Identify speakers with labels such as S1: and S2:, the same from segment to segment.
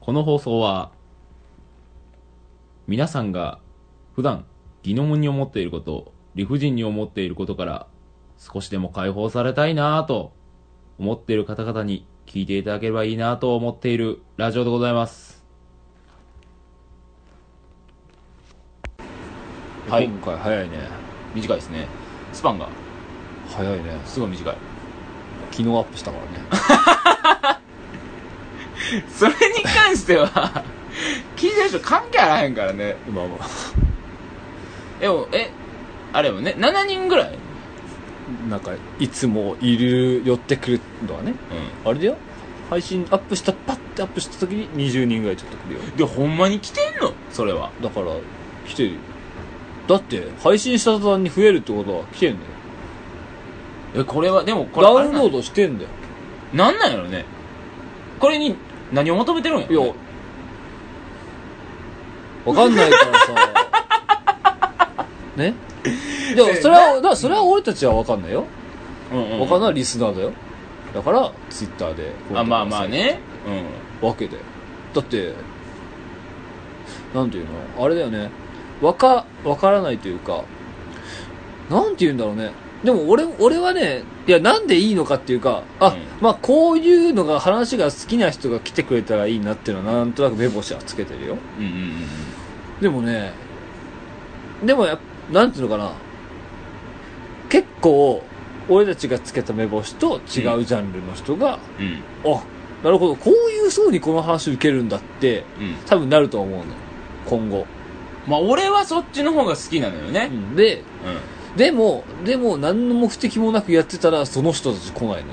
S1: この放送は、皆さんが普段疑問に思っていること、理不尽に思っていることから、少しでも解放されたいなぁと思っている方々に聞いていただければいいなと思っているラジオでございます。はい
S2: 今回早いね
S1: 短いですね。スパンが
S2: 早いね
S1: すごい短い。
S2: 昨日アップしたからね
S1: それに関しては、聞いてる人関係あらへんからね。
S2: まあまあ
S1: でも、え、あれもね、7人ぐらい？
S2: なんかいつもいる寄ってくるのはね
S1: う
S2: あれだよ配信アップしたパッてアップした時に20人ぐらいちょっと来るよ
S1: ん。で、ほんまに来てんの？それは。
S2: だから来てるよだって配信した途端に増えるってことは来てんだよ
S1: え、これは、でもこれ、
S2: ダウンロー
S1: ド。
S2: ドしてんだよ
S1: なんなんやろね。これに何を求めてるんや
S2: いや。わかんないからさ。ね？いやそれはだからそれは俺たちはわかんないよ。
S1: うんうん。
S2: わかんないリスナーだよ。だからツイッターで
S1: あ、まあまあね。うん。
S2: わけで。だってなんていうの？あれだよね。わかわからないというかなんて言うんだろうねでも俺俺はねいやなんでいいのかっていうかあ、
S1: うん
S2: まあこういうのが話が好きな人が来てくれたらいいなっていうのはなんとなく目星はつけてるよ
S1: うんうんうん
S2: でもねでもやなんていうのかな結構俺たちがつけた目星と違うジャンルの人が、
S1: うん。うん。
S2: あなるほどこういう層にこの話受けるんだって
S1: うん。
S2: 多分なると思うのよ今後、
S1: まあ、俺はそっちの方が好きなのよね。
S2: で
S1: うん。
S2: でもでも何の目的もなくやってたらその人たち来ないのよね、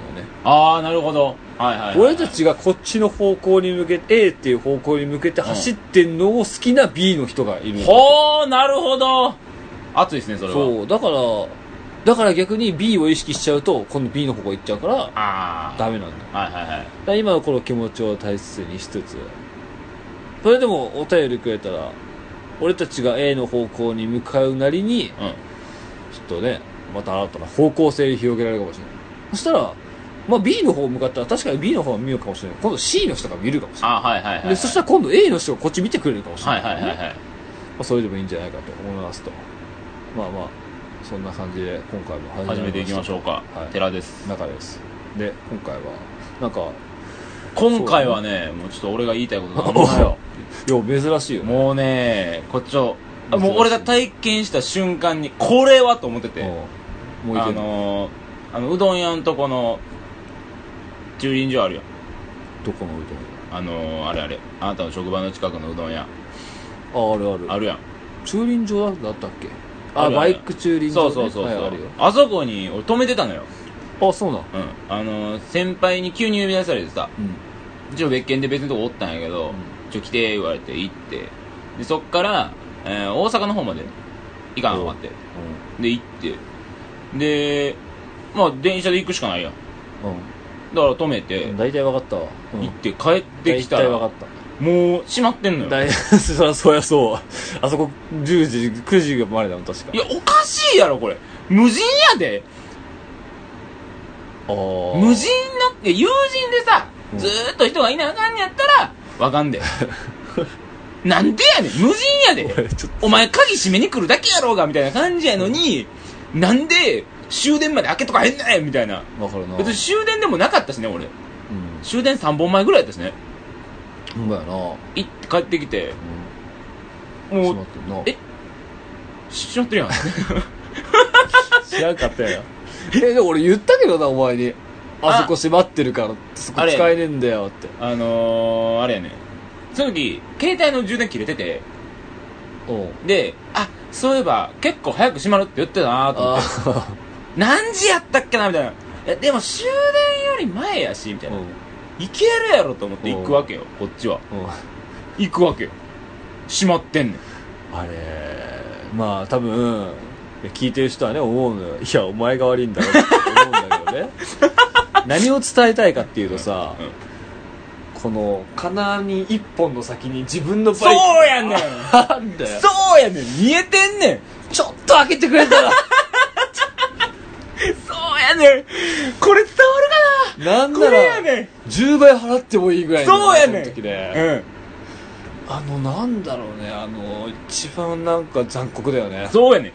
S1: ああ、なるほど。はいはいはい。
S2: 俺たちがこっちの方向に向けて A っていう方向に向けて走ってんのを好きな B の人がいるの
S1: ほー、なるほど。熱いですね、それは。
S2: そうだからだから逆に B を意識しちゃうと今度 B の方向行っちゃうから
S1: ああ。
S2: ダメなんだ
S1: はいはいはい。
S2: だ今のこの気持ちを大切にしつつそれでもお便りくれたら俺たちが A の方向に向かうなりに
S1: うん。
S2: ちょっとねまた新たな方向性を広げられるかもしれないそしたら、まあ、B の方向かったら確かに B の方が見るかもしれない今度 C の人が見るかもしれな
S1: あはいはいはいはい。
S2: いでそしたら今度 A の人がこっち見てくれるかもしれ
S1: は
S2: ないい、ま
S1: はいはいはい。
S2: あ、それでもいいんじゃないかと思いますとまあまあそんな感じで今回も
S1: 始めていきましょうか。
S2: はい
S1: 寺です。
S2: 中ですで今回はなんか
S1: 今回はね、もうちょっと俺が言いたいことがあるのよ。
S2: いや珍しいよね
S1: もうね、こっちを、あもう俺が体験した瞬間に、これはと思ってて、
S2: う。んもういけ
S1: あ
S2: る
S1: のー、あの、うどん屋のとこの、駐輪場あるよ。
S2: どこのう
S1: あのー、あれあれ、あなたの職場の近くのうどん屋、
S2: どんああるある。
S1: あるやん。
S2: 駐輪場だったっけ？あバイク駐輪場、ね、
S1: そうそうそうそう、
S2: はいあるよ。
S1: あそこに俺止めてたのよ。
S2: あそうなん？
S1: うん。あのー、先輩に急に呼び出されてさ、
S2: うん。
S1: 一応別件で別のとこおったんやけど、ちょ来て言われて行って。でそっから、えー大阪の方まで行かなあかんって。で行って。でまあ電車で行くしかないやん。
S2: うん。
S1: だから止めて、
S2: うん大体分かったわ、うん。
S1: 行って帰ってきたら
S2: 大体分かった。
S1: もう閉まってんのよ。
S2: 大 そりゃそう。やそうあそこ10時9時までだもん確か。
S1: いやおかしいやろこれ。無人やで。
S2: あー。
S1: 無人のいや友人でさ
S2: うん。
S1: ずーっと人がいなあかんねやったらわかんで なんでやねん。無人やで。お前鍵閉めに来るだけやろうがみたいな感じやのに、なんで終電まで開けとかへんねんみたいな。
S2: と分かるな。
S1: 別に終電でもなかったしね、俺。
S2: うん。
S1: 終電3本前ぐらいやったしね。
S2: ほんまやな。
S1: 行って帰ってきて、
S2: うん。
S1: もう
S2: 閉まってんな。
S1: え？しまってるやん。
S2: 知らんかったやん。えでも俺言ったけどなお前に。あ。そこ閉まってるからそこ使えねえんだよって。
S1: あのー、あれやね。その時、携帯の充電切れてて、
S2: うん
S1: で、あ、そういえば結構早く閉まるって言ってたなと思って、
S2: あ
S1: 何時やったっけなみたいな。え、でも終電より前やし、みたいな。
S2: うん
S1: いけるやろと思って行くわけよ、こっちは。
S2: うん
S1: 行くわけよ。閉まってんねん。
S2: あれまあ多分聞いてる人はね思うのよいやお前が悪いんだろって思うんだけどね 何を伝えたいかっていうとさ、
S1: うん
S2: この金に一本の先に自分のバ
S1: そ
S2: イク。
S1: うやねん。
S2: なんだよ。
S1: そうやねん。見えてんねん。
S2: ちょっと開けてくれたら。
S1: そうやねん。これ伝わるかな？
S2: なんな
S1: これや
S2: ら
S1: ねん。
S2: 10倍払ってもいいぐらいの
S1: そうやねん。
S2: 時で、
S1: うん。
S2: あのなんだろうね。あの一番なんか残酷だよね。
S1: そうやね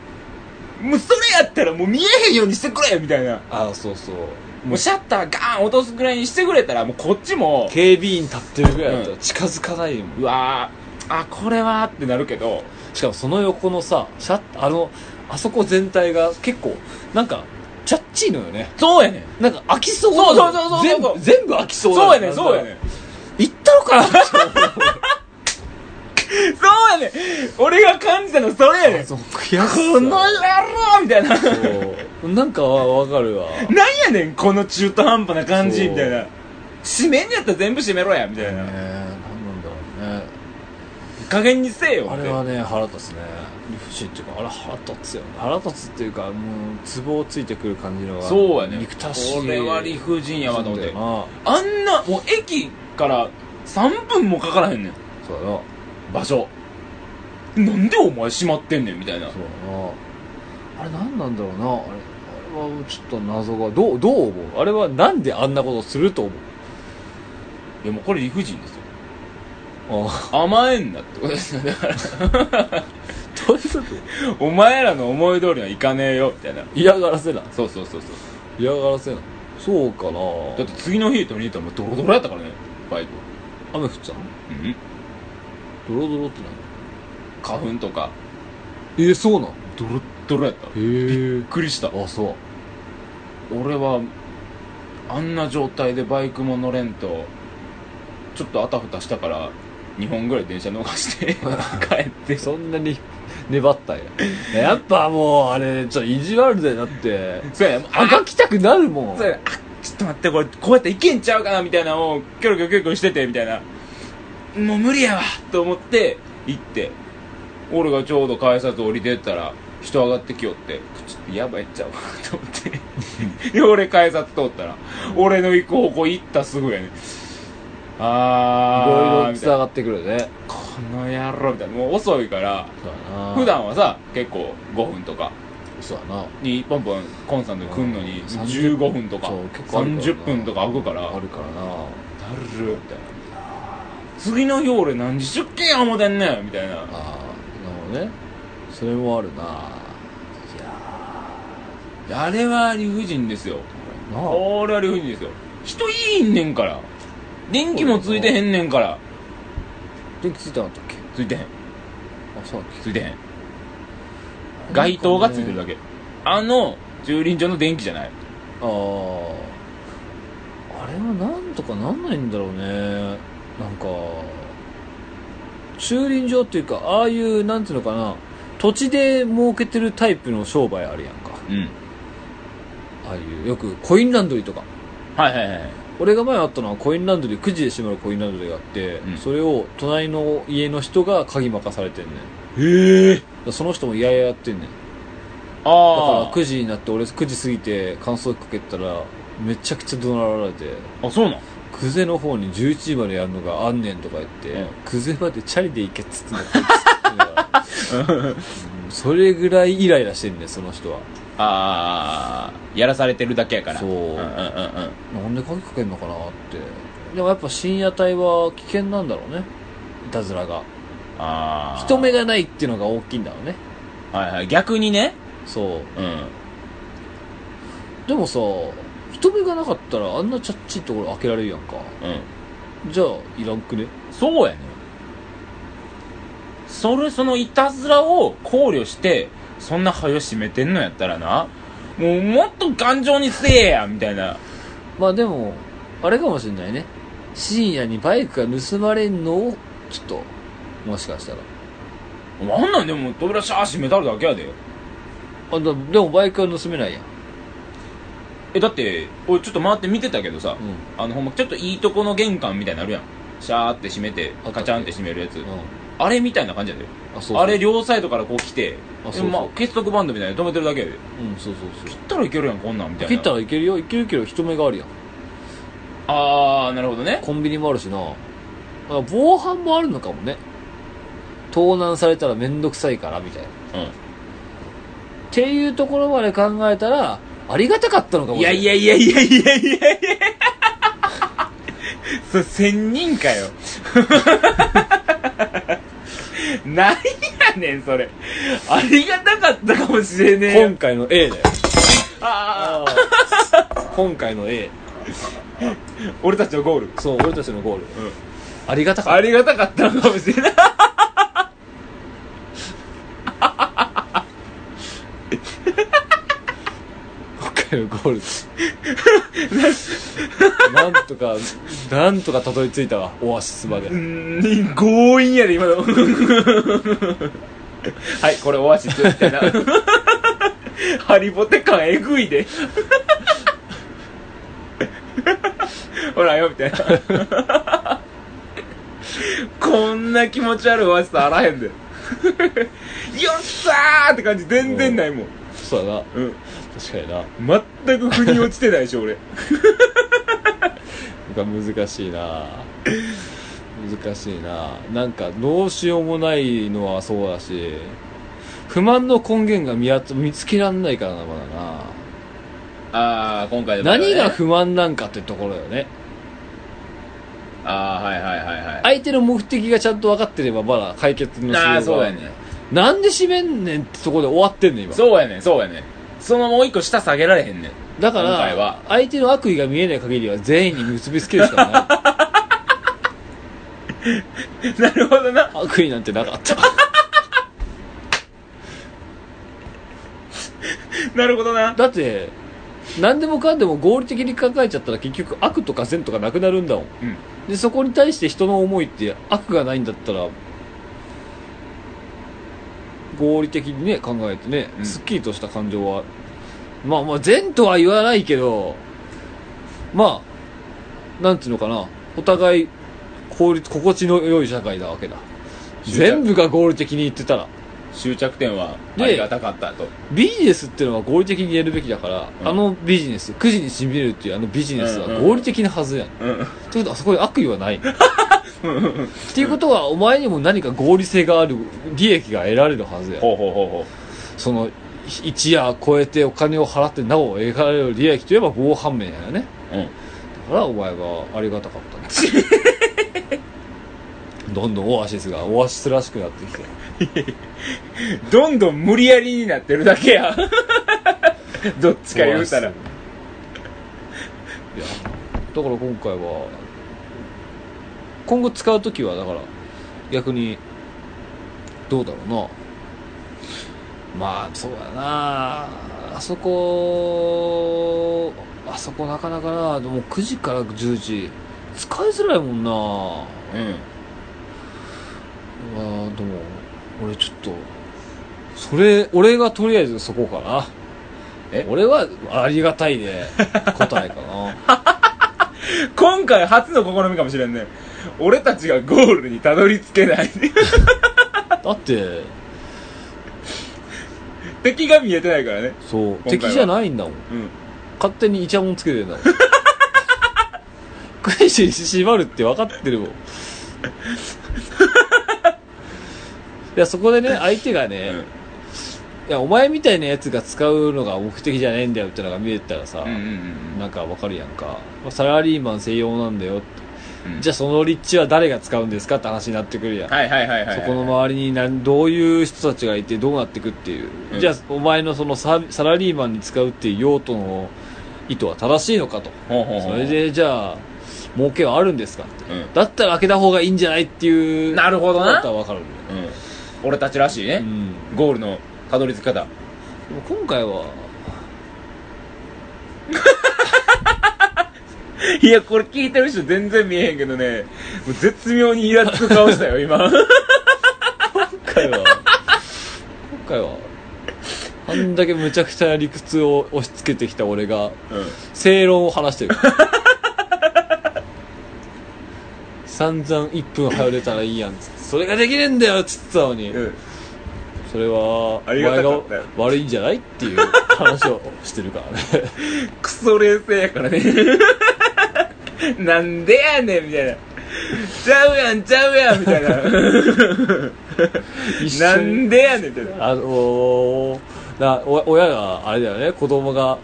S1: ん。もうそれやったらもう見えへんようにしてくれみたいな。
S2: あそうそう
S1: もうシャッターガーン落とすぐらいにしてくれたらもうこっちも
S2: 警備員立ってるぐらいだったら近づかないもん、
S1: うわーあこれはってなるけど
S2: しかもその横のさシャッあのあそこ全体が結構なんかチャッチーのよね。
S1: そうやねん。
S2: なんか飽きそう。
S1: そうそうそうそう
S2: 全部全部飽きそう。
S1: そうやねんそうやねん。
S2: 行ったのかな。
S1: そうやねん。俺が感じたのそれやねん。この野郎みたいな
S2: なんかわわかるわ。
S1: なんやねんこの中途半端な感じみたいな。閉めんやったら全部閉めろやみたいな、
S2: ねえ何なんだろうね。
S1: 加減にせえよ
S2: あれはね腹立つね。理不尽っていうかあれ腹立つよね。腹立つっていうかもうツボをついてくる感じのが
S1: そうやね。
S2: 憎たしい
S1: これは理不尽やわと思って。あんなもう駅から3分もかからへんねん。
S2: なそうだな。
S1: 場所。なんでお前閉まってんねんみたいな。
S2: そうだな。あれ何なんだろうな。あれはちょっと謎がどうどう思う？あれはなんであんなことすると思う？
S1: いやもうこれ理不尽ですよ。
S2: あ
S1: 甘えんなってことですよだから
S2: どういうこと？
S1: お前らの思い通りにはいかねえよみたいな。
S2: 嫌がらせな。
S1: そうそうそうそう。
S2: 嫌がらせな。そうかな。
S1: だって次の日取りに行ったらもうドロドロやったからねバイク
S2: 雨降ってたの？
S1: うん。
S2: ドロドロって何？
S1: 花粉とか。
S2: えー、そうなん
S1: ドロッドロやった。びっくりした。
S2: あそう。
S1: 俺はあんな状態でバイクも乗れんとちょっとあたふたしたから2本ぐらい電車逃して 帰って。
S2: そんなに 粘ったんや。やっぱもうあれちょっと意地悪でだって。
S1: そうや
S2: あがきたくなるもん。
S1: そうやあちょっと待ってこれこうやっていけんちゃうかなみたいなのをキョロキョロキョロキョロしててみたいな。もう無理やわと思って行って。俺がちょうど改札降りてったら人上がってきよってちょっとやばいっちゃうかなと思って。で俺改札通ったら俺の行く方向行ったすぐやねあーみたいな
S2: いろつながってくるね。
S1: この野郎みたいな。もう遅いから普段はさ結構5分とか。
S2: そうやな。
S1: にポンポンコンスタントに来んのに
S2: うん
S1: 15分とか
S2: そう結構あるからな。
S1: 30分とか空くから。
S2: あるからな。
S1: だるみたいな。次の日俺何時出勤や思てんねんみたいな。
S2: ああなるほどねそれもあるな。いや
S1: あれは理不尽ですよ。
S2: なあ。
S1: これは理不尽ですよ。人いいんねんから。電気もついてへんねんから。
S2: 電気ついてなかったっけ？
S1: ついてへん。
S2: あそうだ。っ
S1: ついてへん。
S2: け
S1: 街灯がついてる
S2: だ
S1: だけ。あの駐輪場の電気じゃない。
S2: あああれはなんとかなんないんだろうね。なんか駐輪場っていうかああいうなんていうのかな土地で儲けてるタイプの商売あるやんか。
S1: うん。
S2: ああいうよくコインランドリーとか。
S1: はいはいはい
S2: 俺が前あったのはコインランドリー9時で閉まるコインランドリーがあって、
S1: うん。
S2: それを隣の家の人が鍵任されてんねん。だか
S1: へえ
S2: らその人も嫌々やってんねん。だから
S1: あ
S2: 9時になって俺9時過ぎて乾燥機かけたらめちゃくちゃ怒鳴られて。
S1: ああそうなん
S2: 久世の方に11時までやるのがあんねんとか言って、
S1: うん。
S2: 久世までチャリで行けっつってんだこいつうんそれぐらいイライラしてん。ねん。その人は
S1: ああやらされてるだけやから
S2: そう
S1: うん。うん。うん。
S2: なん。で鍵かけん。のかなってでもやっぱ深夜帯は危険なん。だろうねいたずらが
S1: ああ
S2: 人目がないっていうのが大きいん。だろうね
S1: はいはい逆にね
S2: そう
S1: うん。
S2: でもさ人目がなかったらあん。なチャッチいところ開けられるやん。か
S1: うん。
S2: じゃあいらん。くね
S1: そうやねそれそのいたずらを考慮してそんな早閉めてんのやったらなもうもっと頑丈にせえやみたいな。
S2: まあでもあれかもしれないね。深夜にバイクが盗まれんのをちょっともしかしたら。
S1: あんなんでも扉シャー閉めたるだけやで。
S2: あだでもバイクは盗めないやん。
S1: えだって俺ちょっと回って見てたけどさ、
S2: うん。
S1: あのほんまちょっといいとこの玄関みたいになるやん。シャーって閉めてカチャンって閉めるやつ。
S2: うん
S1: あれみたいな感じやで。
S2: あそうそう。
S1: あれ両サイドからこう来て
S2: あそうそう。
S1: でまあ、結束バンドみたいに止めてるだけやで。
S2: うんそうそうそう。
S1: 切ったらいけるやんこんなんみたいな。
S2: 切ったらいけるよ。いけるけど人目があるやん。
S1: ああなるほどね。
S2: コンビニもあるしな。あ防犯もあるのかもね。盗難されたら面倒くさいからみたいな。
S1: うん。
S2: っていうところまで考えたらありがたかったのかもしれない
S1: いやいやいやいやいやいやいや。それ千人かよ 何やねん、それ。ありがたかったかもしれねえよ
S2: 今。回の A だよ。
S1: あ
S2: 今回の A。
S1: あ、俺たちのゴール。
S2: そう、俺たちのゴール。
S1: うん。
S2: ありがたかっ
S1: ありがたかったのかもしれない。
S2: た。今回のゴール。なんとか、なんとかたどり着いたわ、オアシスまで
S1: う。ん、強引やで、今の。はい、これオアシスみたいな。ハリボテ感えぐいで。ほらよ、みたいな。こんな気持ち悪いオアシスあらへんで。よっさーって感じ全然ないもん。
S2: そうだな。
S1: うん。
S2: 確かにな。
S1: 全く腑に落ちてないでしょ、俺。
S2: なんか難しいな難しいななんかどうしようもないのはそうだし不満の根源が見やつ見つけらんないからなまだな
S1: あー、今回でも、
S2: 何が不満なんかってところよね
S1: あー、はいはいはいはい。
S2: 相手の目的がちゃんと分かってればまだ解決のしようが
S1: あー、そうやね。
S2: なんで閉めんねんってところで終わってんねん今
S1: そうやねん、そうやねん。そのもう一個下下げられへんねん。
S2: だか
S1: 今回は
S2: ら相手の悪意が見えない限りは全員に結びつけるしかない
S1: なるほどな。
S2: 悪意なんてなかった
S1: なるほどな。
S2: だって何でもかんでも合理的に考えちゃったら結局悪とか善とかなくなるんだもん
S1: うん。
S2: でそこに対して人の思いって悪がないんだったら合理的にね考えてね、
S1: うん。
S2: すっきりとした感情はまあまあ善とは言わないけどまあなんていうのかなお互い効率心地の良い社会なわけだ。全部が合理的に言ってたら。
S1: 終着点は
S2: で
S1: ありがたかったと。
S2: ビジネスっていうのは合理的にやるべきだから、
S1: うん。
S2: あのビジネス9時にしびれるっていうあのビジネスは合理的なはずやん、
S1: うん。
S2: ということはあそこに悪意はない っていうことはお前にも何か合理性がある利益が得られるはずや
S1: ほうほうほうほ
S2: その一夜超えてお金を払ってなお得られる利益といえば防犯面やね
S1: う。うん。
S2: だからお前はありがたかったね どんどんオアシスがオアシスらしくなってきて
S1: どんどん無理やりになってるだけや。どっちか言うたら
S2: いやだから今回は今後使う時はだから逆にどうだろうな。まあそうだな。あそこあそこなかなかな。でも9時から10時使いづらいもんな。
S1: うん。
S2: あーでも俺ちょっとそれ俺がとりあえずそこかな。
S1: え？
S2: 俺はありがたいで答えかな。
S1: 今回初の試みかもしれんね。俺たちがゴールにたどり着けない。
S2: だって。
S1: 敵が見えてないからね。
S2: そう。
S1: 回は。
S2: 敵じゃないんだもん。
S1: うん。
S2: 勝手にイチャモンつけてんだもん。クイズに縛るって分かってるもん。いやそこでね相手がね、
S1: うん。
S2: いやお前みたいなやつが使うのが目的じゃないんだよってのが見えてたらさ、
S1: うんうんうん。
S2: なんかわかるやんか、まあサラリーマン専用なんだよって、
S1: うん。
S2: じゃあその立地は誰が使うんですかって話になってくるやん、
S1: はいはいはいはいはい。
S2: そこの周りに何どういう人たちがいてどうなってくっていう、
S1: うん
S2: じゃあお前のそのササラリーマンに使うっていう用途の意図は正しいのかとそれでじゃあ儲けはあるんですかって
S1: うん。
S2: だったら開けた方がいいんじゃないっていう
S1: なるほどな
S2: だったら分かる
S1: うん。俺たちらしいね。
S2: うん
S1: ゴールのたどり着き方。
S2: でも今回は
S1: いや、これ聞いてる人全然見えへんけどね、もう絶妙にイラつく顔したよ、今。
S2: 今回は今回はあんだけむちゃくちゃな理屈を押し付けてきた俺が
S1: う
S2: 正論を話してる散々1分早れたらいいやんっつってそれができねえんだよっつってたのに、
S1: ん。うん。
S2: それは
S1: ありがたかったよ
S2: お前が悪いんじゃないっていう話をしてるからね
S1: クソ冷静やからね。なんでやねん、みたいな。ちゃうやん、ちゃうやん、みたいな。
S2: 一
S1: な
S2: 緒に
S1: んでやねん、みたいな。
S2: あのーなお親があれだよね子供が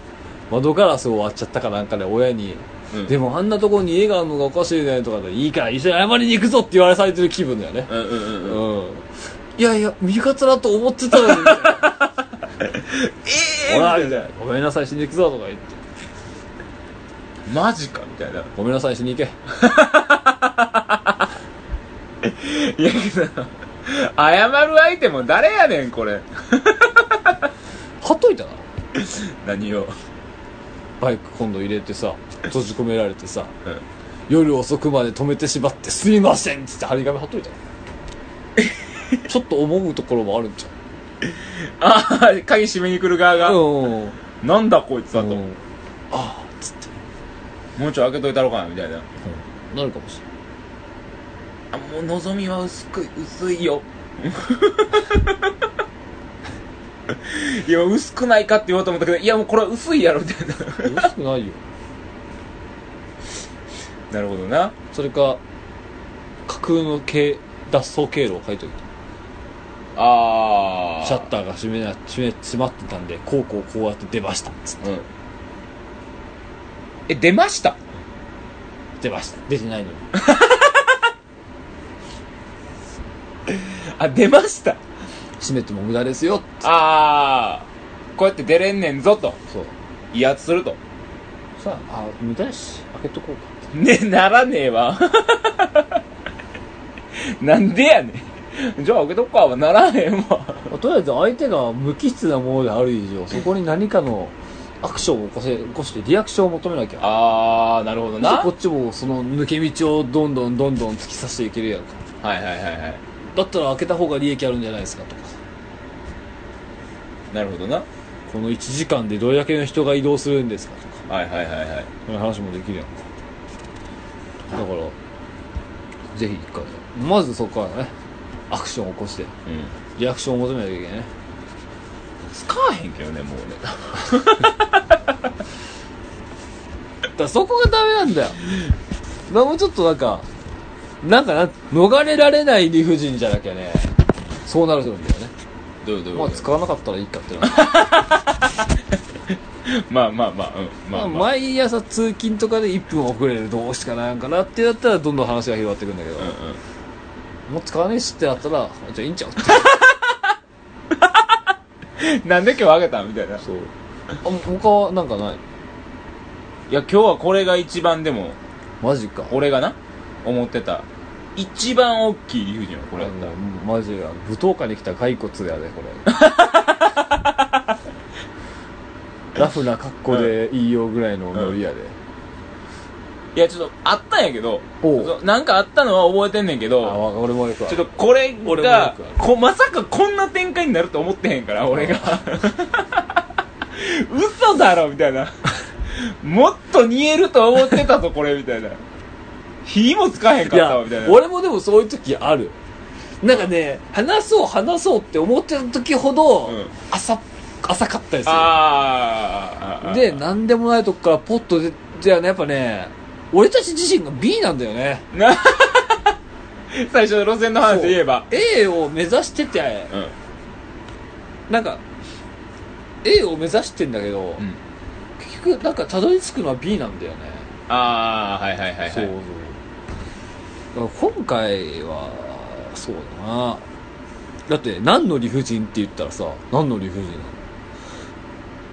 S2: 窓ガラスを割っちゃったかなんかで親に、
S1: うん
S2: でもあんなところに家があるのがおかしいねとかでいいから一緒に謝りに行くぞって言われされてる気分だよね
S1: うんうんうんうん。
S2: うんいやいや味方だと思ってたのに。みたいな
S1: え
S2: ほらみたいな。ごめんなさいしに行くぞとか言って。
S1: マジかみたいな。
S2: ごめんなさいしに行け。
S1: いやけど謝る相手も誰やねんこれ。
S2: 貼っといたな。
S1: 何を。
S2: バイク今度入れてさ閉じ込められてさ
S1: うん。
S2: 夜遅くまで止めてしまってすいませんっつって張り紙貼っといた ちょっと思うところもあるんじ
S1: ああ鍵閉めに来る側
S2: ゃ
S1: が、
S2: んうん。
S1: なんだこいつだと、
S2: うん。ああっつって、
S1: もうちょい開けといたろかなみたいな。
S2: なるかもし
S1: あもう望みは薄く薄いよ。いや薄くないかって言おうと思ったけどいやもうこれは薄いやろみたいな。
S2: れない薄くないよ。
S1: なるほどな。
S2: それか架空の経脱走経路を書いといた
S1: ああ
S2: シャッターが閉めな閉め閉まってたんでこうこうこうやって出ましたっつって。
S1: うん。え出ました？
S2: 出ました。出てないのに。
S1: あ出ました？
S2: 閉めても無駄ですよっつって。
S1: ああこうやって出れんねんぞと。
S2: そう。
S1: 威圧すると。
S2: さああ無駄やし開けとこうか
S1: ねならねえわ。なんでやねん じゃあ開けとくか。はならへんわ。
S2: まあとりあえず相手が無機質なものである以上そこに何かのアクションを起こせ起こしてリアクションを求めなきゃ。
S1: ああなるほどな。
S2: こっちもその抜け道をどんどんどんどん突き刺していけるやんか。
S1: はいはいはいはい。
S2: だったら開けた方が利益あるんじゃないですかとか。
S1: なるほどな。
S2: この1時間でどれだけの人が移動するんですかとか。
S1: はいはいはいはい。
S2: そういう話もできるやんか。だからぜひ一回。まずそこからねアクションを起こして。
S1: うん。
S2: リアクションを求めなきゃいけない。ね
S1: 使わへんけどねもうね。
S2: だからそこがダメなんだよ。もうちょっとなんかなんかな逃れられない理不尽じゃなきゃねそうなるんだよね。
S1: どういうどういう
S2: まあ使わなかったらいいかってな
S1: まあまあまあうん。ま
S2: まあ。
S1: あまあ
S2: 毎朝通勤とかで1分遅れるどうしかないんかなってやったらどんどん話が広がっていくんだけど、
S1: うんうん
S2: もう使わねえしってなったらじゃあいいんちゃう？っ て
S1: なんで今日あげたんみたいな。い
S2: そう。あ他はなんかない？
S1: や今日はこれが一番でも
S2: マジか。
S1: 俺がな思ってた。一番大きい理不尽はこれ。やった
S2: あのマジや舞踏家に来た骸骨やでこれ。ラフな格好でいいよぐらいのノリやで、
S1: いやちょっとあったんやけどなんかあったのは覚えてんねんけ
S2: あ
S1: ど
S2: わ俺もよくあ
S1: ちょ
S2: る
S1: っとこれ
S2: 俺も
S1: が
S2: よくある。
S1: こまさかこんな展開になると思ってへんから俺が。嘘だろみたいな。もっと煮えると思ってたぞこれみたいな。火もつかへんかったわみたいな。
S2: 俺もでもそういう時ある。なんかね話そう話そうって思ってた時ほど、
S1: うん。
S2: 浅浅かったりする
S1: あーあー
S2: で何でもないとこからポッと出てやっぱね俺たち自身が B なんだよね。
S1: な 最初の路線の話で言えば。
S2: A を目指してて。
S1: うん。
S2: なんか A を目指してんだけど、
S1: うん。
S2: 結局なんかたどり着くのは B なんだよね。
S1: ああはいはいはいはい。
S2: そうそう。だから今回はそうだな。だって何の理不尽って言ったらさ何の理不尽なの？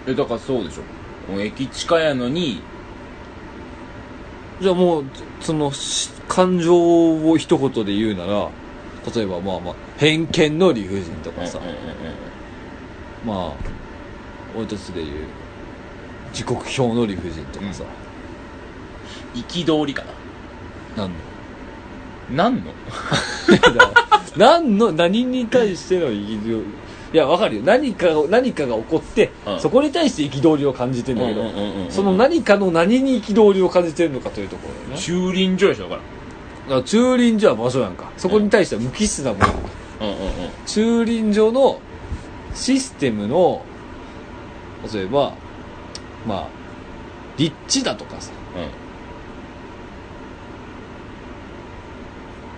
S1: えだからそうでしょ。駅近やのに
S2: じゃあもうそのし感情を一言で言うなら例えばまあまあ偏見の理不尽とかさ、まあ俺たちで言う時刻表の理不尽とかさ、
S1: 憤りかな。
S2: なんの？
S1: 何の？
S2: 何の？何に対しての憤り？いやわかるよ。何かが何かが起こって、
S1: うん。
S2: そこに対して憤りを感じてんだけど、
S1: うんうんうんうん
S2: その何かの何に憤りを感じてるのかというところだよね。
S1: 駐輪場でしょだか
S2: だから駐輪場は場所なんか。そこに対しては無機質なもの、
S1: らうんうんうん。
S2: 駐輪場のシステムの例えばまあ立地だとかさ。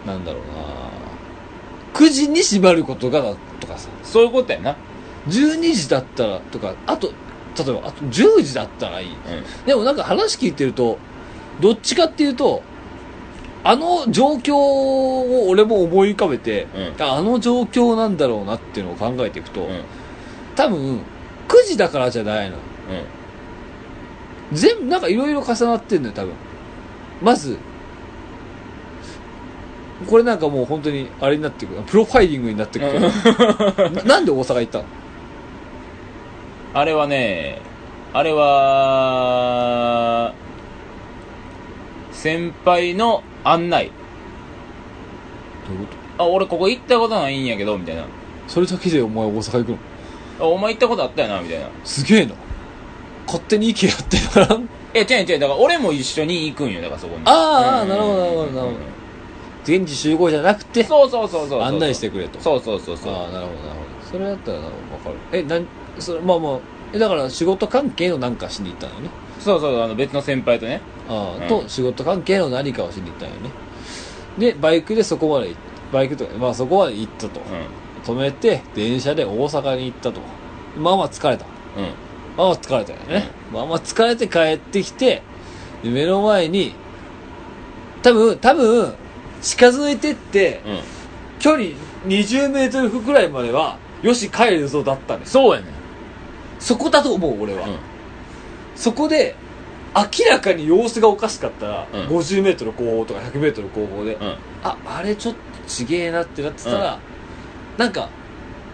S2: なんだろうな。9時に閉まることがだとかさ
S1: そういうことやな。
S2: 12時だったらとかあと例えばあと10時だったらいい。
S1: うん。
S2: でもなんか話聞いてるとどっちかっていうとあの状況を俺も思い浮かべて、
S1: うん。
S2: あの状況なんだろうなっていうのを考えていくと、
S1: うん。
S2: 多分9時だからじゃないの。
S1: うん。
S2: 全部なんかいろいろ重なってんのよ多分。まずこれなんかもう本当にあれになってくる。プロファイリングになってくる。ななんで大阪行ったの？
S1: あれはねあれは先輩の案内。
S2: どういうこと？
S1: あ俺ここ行ったことないんやけどみたいな。
S2: それだけでお前大阪行くの？
S1: あお前行ったことあったよなみたいな。
S2: すげえな。勝手に行けやってからん
S1: え違う違うだから俺も一緒に行くんよだからそこに。
S2: あー
S1: うん。
S2: なるほどなるほどなるほど現地集合じゃなくて
S1: そうそうそうそう
S2: 案内してくれと。
S1: そうそうそうそう。
S2: ああなるほどなるほど。それだったらな分かる。えなんそれまあまあえだから仕事関係の何かしに行ったのよね。
S1: そうそうあの別の先輩とね。
S2: ああ、
S1: うん。
S2: と仕事関係の何かをしに行ったんよね。でバイクでそこまで行バイクとかまあそこまで行ったと、
S1: う
S2: 止めて電車で大阪に行ったと。まあまあ疲れた。
S1: んうん。
S2: まあまあ疲れたよね、まあまあ疲れて帰ってきてで目の前に多分多分近づいてって
S1: うん。
S2: 距離20メートルくらいまではよし帰るぞだったんです
S1: そうやね
S2: そこだと思う俺は、
S1: うん。
S2: そこで明らかに様子がおかしかったら、
S1: うん。
S2: 50メートル後方とか100メートル後方で、
S1: うん。
S2: ああれちょっとちげえなってなってたら、なんか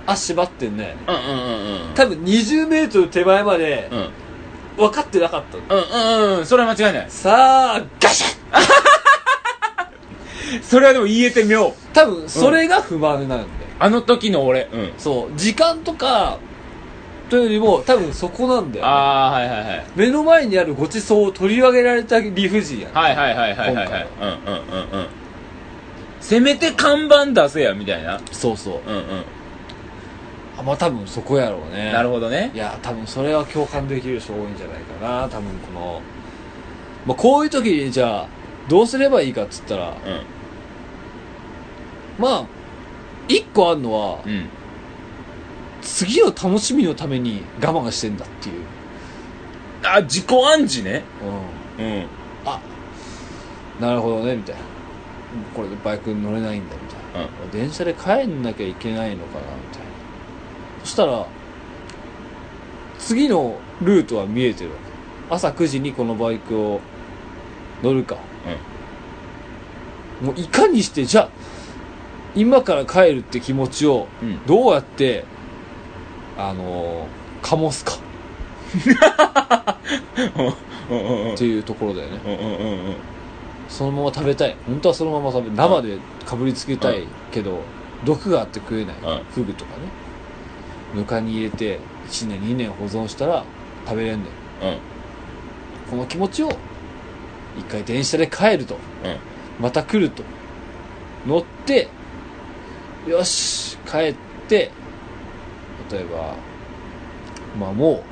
S2: あ縛ってんね。
S1: うんうんうんうん
S2: 多分20メートル手前まで
S1: うん。
S2: 分かってなかったの。
S1: うんうんうん。それは間違いない。
S2: さあガシャッ
S1: それはでも言えてみよう
S2: 多分それが不満なんだよ、
S1: あの時の俺。うん。
S2: そう。時間とかというよりも多分そこなんだよ、ね、
S1: ああはいはいはい。
S2: 目の前にあるごちそうを取り上げられた理不尽やね。
S1: はいはいはいはいはいはい。うんうんうんうん。せめて看板出せやみたいな。
S2: そうそう。
S1: うんうん。
S2: あまあ多分そこやろうね。
S1: なるほどね。
S2: いや多分それは共感できる人多いんじゃないかな。多分この、まあ、こういう時にじゃあどうすればいいかっつったら
S1: うん
S2: まあ一個あるのは
S1: うん。
S2: 次の楽しみのために我慢してんだっていう、
S1: あ自己暗示ね。
S2: うん、
S1: うん。
S2: あなるほどねみたいな。これでバイクに乗れないんだみたいな、電車で帰んなきゃいけないのかなみたいな。そしたら次のルートは見えてるわけ。朝9時にこのバイクを乗るか、もういかにしてじゃあ今から帰るって気持ちを
S1: うん。
S2: どうやってあのーか。
S1: うん。うん。うん。
S2: っていうところだよね。
S1: うん。うん。うん。うん。
S2: そのまま食べたい。本当はそのまま食べ生でかぶりつけたいけど、毒があって食えない、
S1: うん。
S2: フグとかね。ぬかに入れて1年2年保存したら食べれんねん
S1: うん。
S2: この気持ちを一回電車で帰ると。
S1: うん。
S2: また来ると。乗ってよし帰って例えばまあも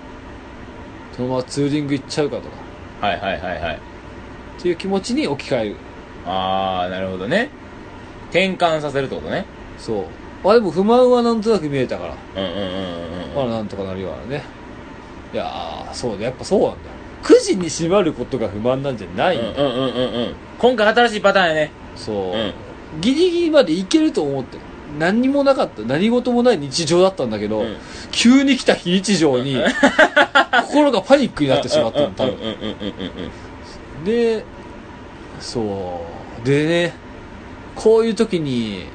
S2: うそのままツーリング行っちゃうかとか。
S1: はいはいはいはい。
S2: っていう気持ちに置き換える。
S1: ああなるほどね。転換させるってことね。
S2: そう。あでも不満はなんとなく見えたから。
S1: うんうんうんうん
S2: まあなんとかなるようなね。いやーそうだやっぱそうなんだよ。9時に閉まることが不満なんじゃない。んだよ、
S1: うんうんうんうんうん。今回新しいパターンやね。
S2: そう、
S1: うん。
S2: ギリギリまでいけると思って何にもなかった何事もない日常だったんだけど、
S1: うん。
S2: 急に来た非日常に 心がパニックになってしまったの多分
S1: う。んうんうんうんうんうん
S2: でそう。でねこういう時に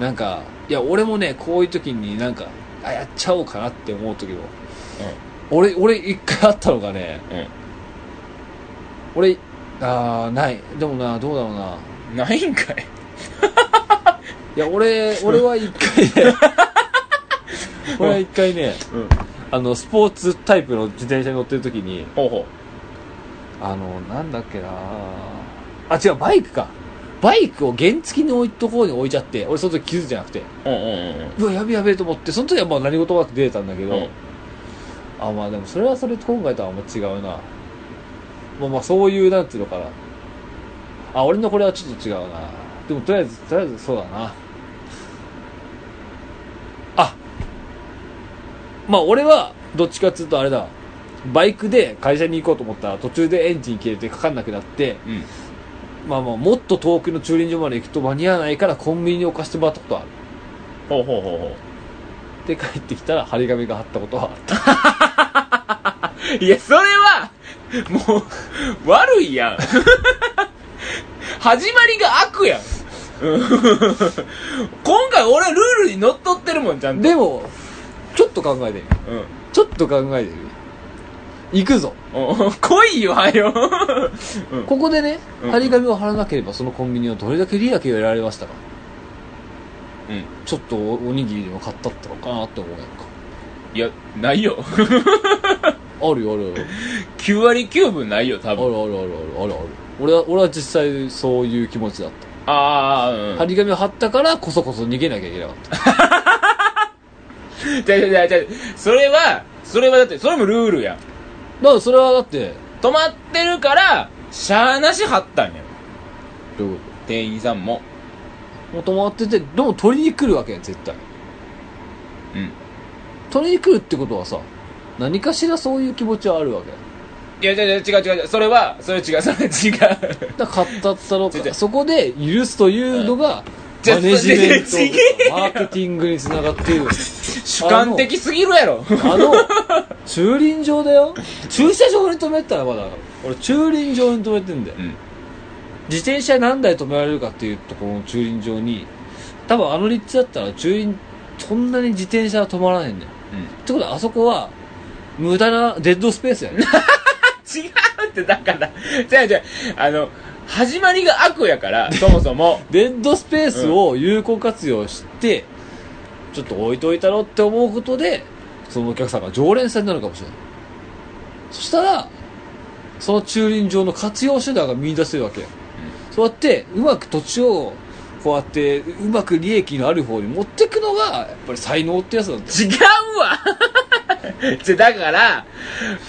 S2: なんかいや俺もねこういう時になんかあやっちゃおうかなって思う時も俺俺一回あったのがね
S1: うん。
S2: 俺あーない。でもなどうだろうな。
S1: うんないんかい
S2: いや俺俺は一回ね。俺は一回ね
S1: うん。
S2: あのスポーツタイプの自転車に乗ってる時に
S1: ほうほ
S2: あのなんだっけな。あ違うバイクか。バイクを原付の置いところに置いちゃって俺その時気づいてなくて。
S1: ううんうんうんうん。
S2: うわやべやべと思ってその時はまあ何事もなく出れたんだけど、
S1: うん。
S2: あまあでもそれはそれと今回とはあんま違うな。まあまあそういうなんていうのかな。あ俺のこれはちょっと違うな。でもとりあえずとりあえずそうだなまあ俺はどっちかっつうとあれだバイクで会社に行こうと思ったら途中でエンジン切れてかかんなくなって
S1: うん
S2: まあまあもっと遠くの駐輪場まで行くと間に合わないからコンビニに置かせてもらったことはある
S1: ほうほうほうほ
S2: で帰ってきたら張り紙が貼ったことはあった
S1: う。いや、それは、もう、悪いやん。始まりが悪やん今回俺ルールにのっとってるもん、ちゃんと。
S2: でもちょっと考えてみ
S1: うん。
S2: ちょっと考えてみ行くぞ
S1: お来いよ、はよ。うん
S2: ここでね
S1: うん
S2: 張り紙を貼らなければそのコンビニはどれだけ利益を得られましたか
S1: うん。
S2: ちょっとおおにぎりでも買ったったのかなって思うやんか
S1: いや、ないよ。
S2: あるよあるよ
S1: 9割9分ないよ、多
S2: ある
S1: 分。
S2: あるあるあるあるある俺は俺は実際そういう気持ちだった
S1: ああ、うん。
S2: 張り紙を貼ったからこそこそ逃げなきゃいけなかった
S1: じゃじゃじゃそれは、それはだって、それもルールやん。
S2: だからそれはだって
S1: 止まってるから、しゃーなし貼ったんや。
S2: どういうこ
S1: 店員さんも。
S2: ともう止まっててでも取りに来るわけやん絶対
S1: うん。
S2: 取りに来るってことはさ何かしらそういう気持ちはあるわけ
S1: いや、いやいや違う違う違う。それは、それ違う、それ違う。
S2: だ買ったったの
S1: 違う違う
S2: かそこで許すというのが、マネジメントマーケティングにつながっている
S1: 主観的すぎるやろ。
S2: あの 駐輪場だよ。駐車場に止めたらまだ俺駐輪場に止めてんだよ。
S1: うん。
S2: 自転車何台止められるかっていうところの駐輪場に多分あの立地だったら駐輪そんなに自転車は止まらへんねん。ってことはあそこは無駄なデッドスペースやね
S1: 違うって、だから、じゃあじゃあ、あの、始まりが悪やから、そもそも。
S2: デッドスペースを有効活用して、ちょっと置いといたろって思うことでそのお客さんが常連さんになるかもしれない。そしたらその駐輪場の活用手段が見出せるわけよ、そうやってうまく土地をこうやってうまく利益のある方に持っていくのがやっぱり才能ってやつなんだよ。
S1: 違うわ。じゃ、だから、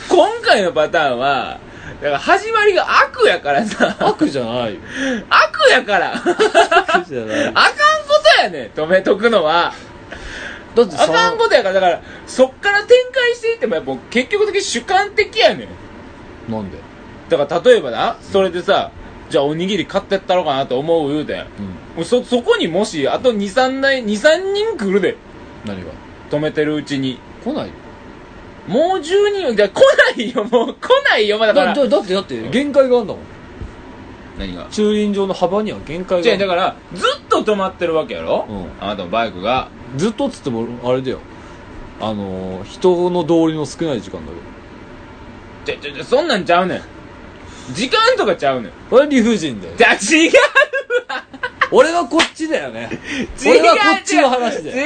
S1: 今回のパターンは、だから始まりが悪やからさ、
S2: 悪じゃないよ。
S1: 悪やから、あかんこ
S2: 悪じゃない。
S1: とやねん、止めとくのは。
S2: だってさ
S1: あかんことやから、だから、そっから展開していっても、やっぱ結局的に主観的やねん。
S2: なんで？
S1: だから例えばな、それでさ、じゃあおにぎり買ってったろかなと思う言うてん。
S2: うん
S1: もうそ、そこにもし、あと2、3台、2、3人来るで。
S2: 何が？
S1: 止めてるうちに。
S2: 来ない？よ
S1: もう10人、じゃ来ないよ、もう来ないよ、まあだから。
S2: だだだってだって限界があるんだもん
S1: 何が？
S2: 駐輪場の幅には限界が
S1: じゃあだから、ずっと止まってるわけやろ、
S2: うん
S1: あなたのバイクが。
S2: ずっとっつってもあれだよあのー人の通りの少ない時間だけど
S1: じゃ、じゃ、じゃ、そんなんちゃうねん。時間とかちゃうねん。
S2: これ理不尽だよ
S1: じゃ、違う
S2: 俺はこっちだよね
S1: 違う
S2: 俺はこっちの話だよ
S1: 違う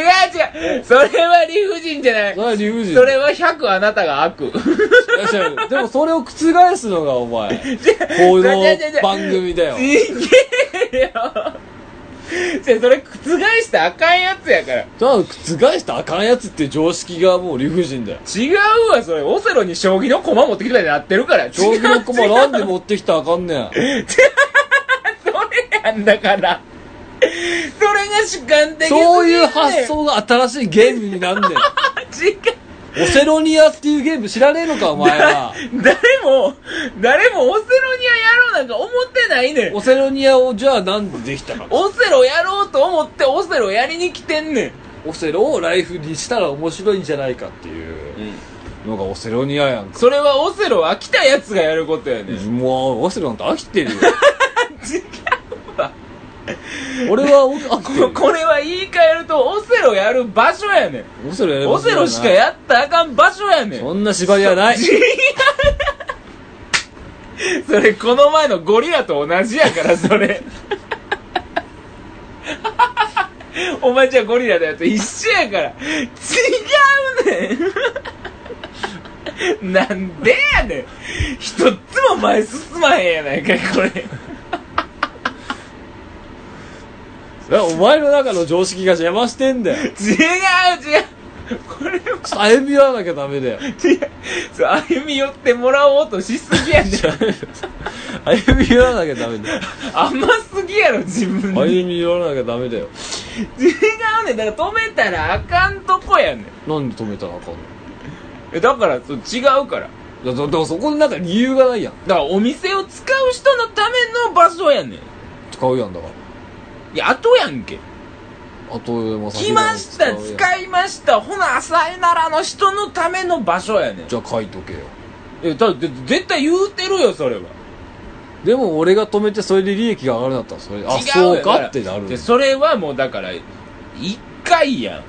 S1: 違う。それは理不尽じゃない
S2: そ。れは理不尽
S1: それは100あなたが悪。
S2: でもそれを覆すのがお前 この番組だよ
S1: ちげえよ。じゃ、それ覆してあかんやつやから。
S2: ただ覆したらあかんやつって常識がもう理不尽だよ
S1: 違うわ、それ。オセロに将棋の駒持ってきたみたいになってるから。
S2: 将棋の駒なんで持ってきたらあかんねん
S1: それやんだから。それが主観的
S2: そういう発想が新しいゲームになんねん
S1: 違う。
S2: オセロニアっていうゲーム知らねえのかお前は
S1: 誰も、誰もオセロニアやろうなんか思ってないねん。
S2: オセロニアをじゃあなんでできたか
S1: オセロやろうと思ってオセロやりに来てんねん。
S2: オセロをライフにしたら面白いんじゃないかっていうのがオセロニアやんか
S1: それはオセロ飽きたやつがやることやねん。
S2: もうオセロなんて飽きてるよ
S1: 違うわ。
S2: 俺はお飽きてる
S1: こ これは言い換えるとオセロやる場所やねん。
S2: オセロや
S1: オセロしかやったらあかん場所やねん。
S2: そんな縛りはない。
S1: 違 うそれこの前のゴリラと同じやからそれ。お前じゃあゴリラのやつ一緒やから。違うねん。なんでやねん。一つも前進まへんやないかこれ
S2: それはお前の中の常識が邪魔してんだよ。
S1: 違う違う。これは。
S2: 歩み寄らなきゃダメだよ
S1: 違う。そう歩み寄ってもらおうとしすぎやじゃん。
S2: 歩み寄らなきゃダメだよ。
S1: 甘すぎやろ自分で。
S2: 歩み寄らなきゃダメだよ。
S1: 違うねん。だから止めたらあかんとこやねん。
S2: なんで止めたらあかんの？
S1: えだからそう違うから。
S2: いやだだからそこになんか理由がないやん。
S1: だからお店を使う人のための場所やねん。
S2: 使うやんだから
S1: いや、後やんけ。
S2: あとでも
S1: 来ました、
S2: い
S1: 使いました。ほな、さえならの人のための場所やねん。
S2: じゃあ書いとけよ
S1: え、だって絶対言うてるよ、それは。
S2: でも俺が止めてそれで利益が上がるんだったらそれあ
S1: 違
S2: そうかってなる
S1: でそれはもうだから、一回やん。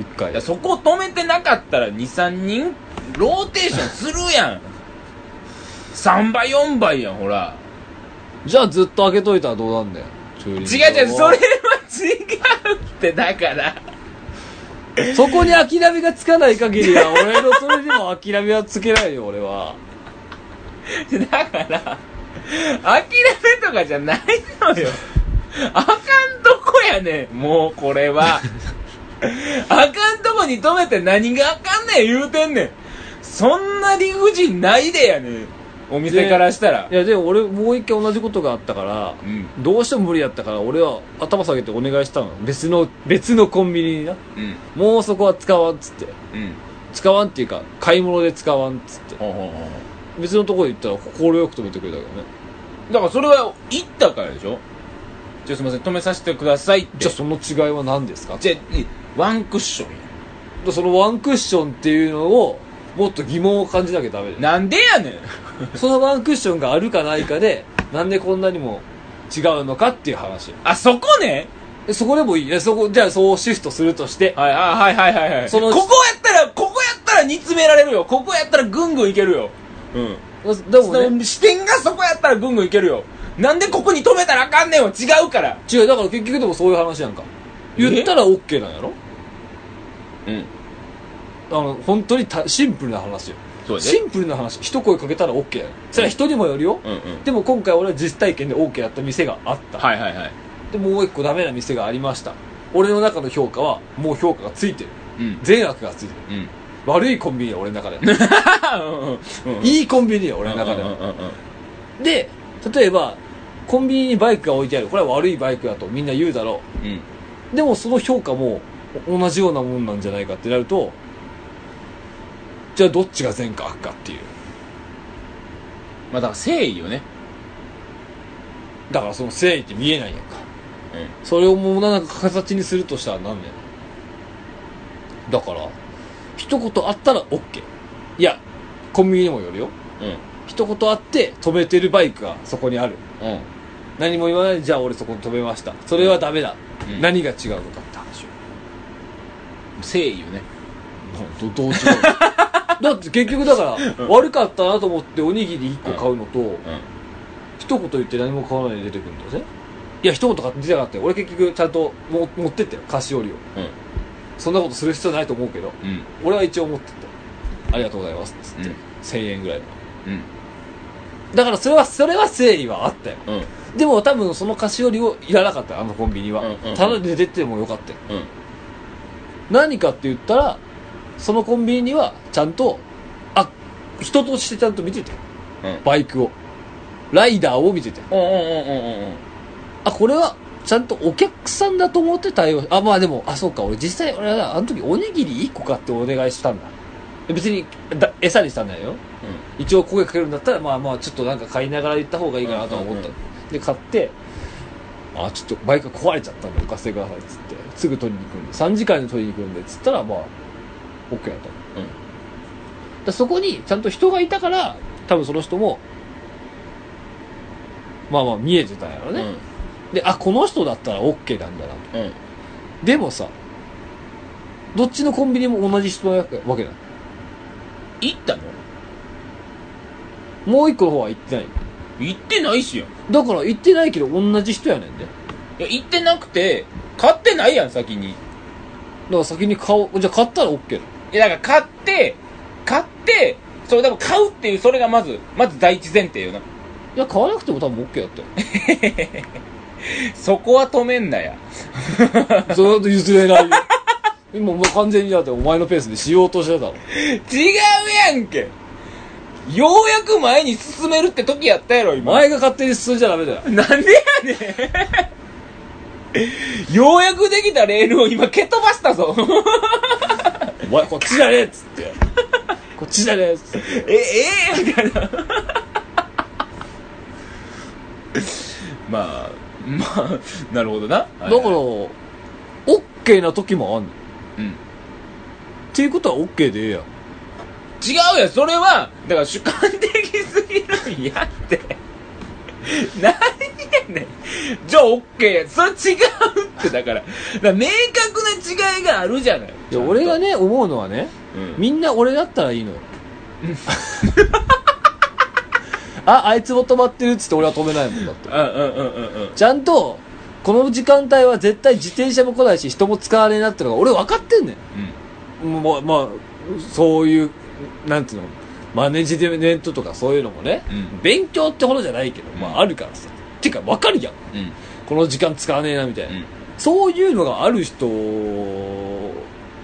S2: 一回
S1: いやそこ止めてなかったら2、3人ローテーションするやん。3倍、4倍やん、ほら。
S2: じゃあずっと開けといたらどうなんだよ違う
S1: 違うそれは違うって、だから。
S2: そこに諦めがつかない限りは俺のそれにも諦めはつけないよ俺は
S1: だから、諦めとかじゃないのよ。あかんとこやねん、もうこれは。あかんとこに止めて何があかんねん言うてんねん。そんな理不尽ないでやねん。お店からしたら
S2: い。やでも俺もう一回同じことがあったから
S1: うん。
S2: どうしても無理やったから俺は頭下げてお願いしたの別の別のコンビニにな
S1: うん。
S2: もうそこは使わんっつって
S1: うん。
S2: 使わんっていうか買い物で使わんっつって別のところで行ったら快く止めてくれたけどね
S1: だからそれは行ったからでしょ？じゃあすいません、止めさせてください。
S2: じゃあその違いは何ですか？
S1: じゃあワンクッションや。
S2: でそのワンクッションっていうのをもっと疑問を感じなきゃダメ
S1: なんでやねん。
S2: そのワンクッションがあるかないかでなんでこんなにも違うのかっていう話
S1: あ、そこね？
S2: えそこでもいいえそこじゃあそうシフトするとして
S1: はいはいはいはいはい。
S2: その
S1: ここやったら、ここやったら煮詰められるよ。ここやったらぐんぐんいけるよ。うん。
S2: でもね
S1: 視点がそこやったらぐんぐんいけるよ。なんでここに止めたらあかんねんは違うから。
S2: 違うだから結局でもそういう話やんか言ったら OK なんやろ？
S1: うん。
S2: あの本当にたシンプルな話よ
S1: そうやで。
S2: シンプルな話一声かけたら OK やろそれは人にもよるよ
S1: うんうん。
S2: でも今回俺は実体験で OK やった店があった、
S1: はいはいはい。
S2: でもう一個ダメな店がありました俺の中の評価はもう評価がついてる
S1: うん。
S2: 善悪がついてる
S1: うん。
S2: 悪いコンビニや俺の中で
S1: うんうん。
S2: いいコンビニや俺の中ではで例えばコンビニにバイクが置いてあるこれは悪いバイクだとみんな言うだろ
S1: うん。
S2: うでもその評価も同じようなもんなんじゃないかってなるとじゃあどっちが善か悪かっていう。
S1: まあだから誠意よね。
S2: だからその誠意って見えないやんか。
S1: うん。
S2: それをもうなんか形にするとしたら何ねだから一言あったら OK いやコンビニにもよるよ。
S1: うん。
S2: 一言あって止めてるバイクがそこにある。
S1: うん。
S2: 何も言わないでじゃあ俺そこに止めました。それはダメだ、
S1: うん。
S2: 何が違うのかって話を
S1: 誠意よね。
S2: どどう違う だって結局だから悪かったなと思っておにぎり1個買うのと、
S1: うん。
S2: 一言言って何も買わないで出てくるんだぜいや一言買って出てなかったよ俺結局ちゃんとも持ってったよ菓子折りを
S1: うん。
S2: そんなことする必要ないと思うけど
S1: うん。
S2: 俺は一応持ってったありがとうございますっつって、
S1: うん
S2: 1000円ぐらいの
S1: うん。
S2: だからそれはそれは誠意はあったよ
S1: うん。
S2: でも多分その菓子折りをいらなかったよあのコンビニは、
S1: うんうんうん
S2: ただで出てもよかったよ
S1: うん。
S2: 何かって言ったらそのコンビニにはちゃんとあ人としてちゃんと見てて。
S1: うん。
S2: バイクを。ライダーを見てて。
S1: うんうんうんうんうん。
S2: あこれはちゃんとお客さんだと思って対応あまあでもあそうか。俺実際俺はあの時おにぎり1個買ってお願いしたんだ。別にだ餌にしたんだよ。一応声かけるんだったらまあまあちょっとなんか買いながら言った方がいいかなとは思った、
S1: うん
S2: で買ってあちょっとバイクが壊れちゃったんでお貸してくださいっつって。すぐ取りに行くんで。3時間で取りに行くんでっつったらまあ OK だったの
S1: うん。
S2: だそこにちゃんと人がいたから多分その人もまあまあ見えてたんやろね、であこの人だったら OK なんだなと
S1: うん。うん。
S2: でもさどっちのコンビニも同じ人なわけだ
S1: 行ったの？
S2: もう一個の方は行ってない
S1: 行ってないしやん。い
S2: だから行ってないけど同じ人やねんで
S1: や、行ってなくて、買ってないやん、先に。
S2: だから先に買おうじゃあ買ったら OK だ
S1: いや、だから買って、買って、それでも買うっていう、それがまず、まず第一前提よな。
S2: いや買わなくても多分 OK だったよ
S1: そこは止めんなや。
S2: それだと譲れないよ今もう完全にだってお前のペースでしようとしてたろ
S1: 違うやんけ。ようやく前に進めるって時やったやろ、今。
S2: 前が勝手に進んじゃダメだよ
S1: なんでやねん。ようやくできたレールを今蹴飛ばしたぞ。
S2: お前こっちじゃねえっつってここっちじゃねえっつって
S1: え、え？ー、みたいな。まあ、まあ、なるほどな。
S2: だから、オッケーな時もあんの。
S1: うん。
S2: っていうことはオッケーでええやん。
S1: 違うよ、それは、だから主観的すぎるんやって。何やねん。じゃあ OK や。それ違うって、だから。だから明確な違いがあるじゃない。
S2: いや、俺がね、思うのはね、
S1: うん、
S2: みんな俺だったらいいのよ。あ、あいつも止まってるっつって俺は止めないもんだって。
S1: うんうんうんうんうん。
S2: ちゃんと、この時間帯は絶対自転車も来ないし人も使わねえなってのが俺分かってんねん。もう、まあ、そういう、なんていうの、マネジメントとかそういうのもね、
S1: うん
S2: 勉強ってほどじゃないけど、まああるからさ。てか分かるやん。この時間使わねえなみたいな。
S1: うん。
S2: そういうのがある人、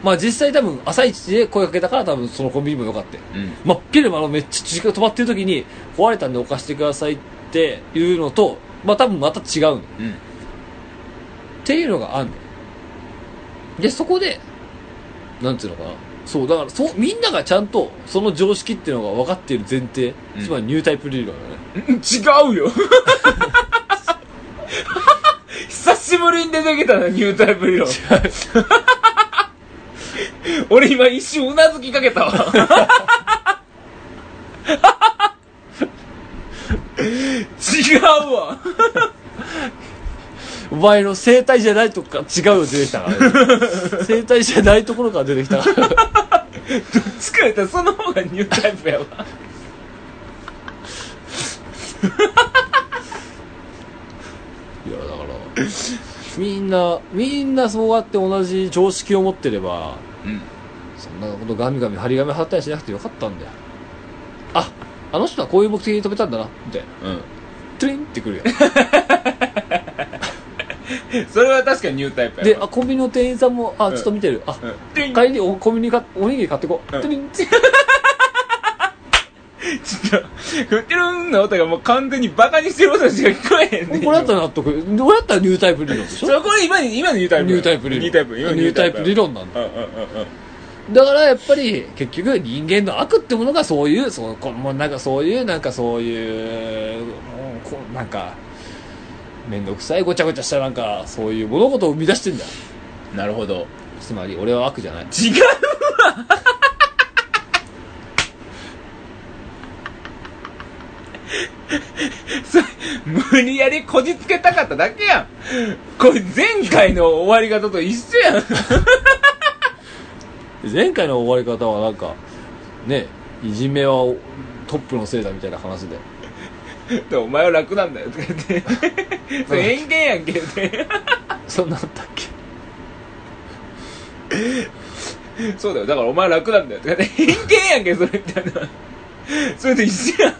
S2: まあ実際多分朝一で声かけたから多分そのコンビニもよかったよ。
S1: うん。
S2: 真っ昼間のめっちゃ時間止まってる時に壊れたんでお貸してくださいっていうのと、まあ多分また違うの。
S1: うん。
S2: っていうのがあんの。で、そこで、なんていうのかな。そう、だから、そう、みんながちゃんと、その常識っていうのが分かっている前提、
S1: うん。
S2: つまりニュータイプ理論だね。
S1: 違うよ。久しぶりに出てきたなニュータイプ理論俺今一瞬うなずきかけたわ。違うわ
S2: お前の生態じゃないとこから違うよ出てきたからね。生態じゃないところから出てきたから。
S1: 疲れたその方がニュータイプやわ
S2: いや、だから、みんな、みんなそうやって同じ常識を持ってれば、
S1: うん
S2: そんなことガミガミ張り紙貼ったりしなくてよかったんだよ。あ、あの人はこういう目的に止めたんだな、みたいな。
S1: うん
S2: トゥリンってくるやん。
S1: それは確かにニュータイプや
S2: で、
S1: わ
S2: あ、コンビニの店員さんも、あ、ちょっと見てる。あ、
S1: うん
S2: 帰りにおコンビニか、おにぎり買ってこう。
S1: うん。ちょっと、ふってるんの？音がもう完全にバカにしてる音しか聞こえへんねん
S2: これだったら納得。俺だったらニュータイプ理論でしょ？
S1: これ今に、今のニュータイプ
S2: ニュータイプ理論。
S1: ニュータイプ。
S2: ニュータイプ理論なんだ。
S1: うんうんうんうん。
S2: だからやっぱり、結局人間の悪ってものがそういう、そう、こもうなんかそういう、なんかそういう、もうこうなんか、めんどくさいごちゃごちゃしたなんか、そういう物事を生み出してんだ。
S1: なるほど。
S2: つまり俺は悪じゃない。
S1: 違う それ無理やりこじつけたかっただけやんこれ前回の終わり方と一緒やん
S2: 前回の終わり方はなんか、ね、いじめはトップのせいだみたいな話で。
S1: でお前は楽なんだよ。とか言ってそれ偏見やんけって。
S2: そんなんあったっけ？
S1: そうだよ。だからお前は楽なんだよ。とか言って偏見やんけそれみたいな。それと一緒やん。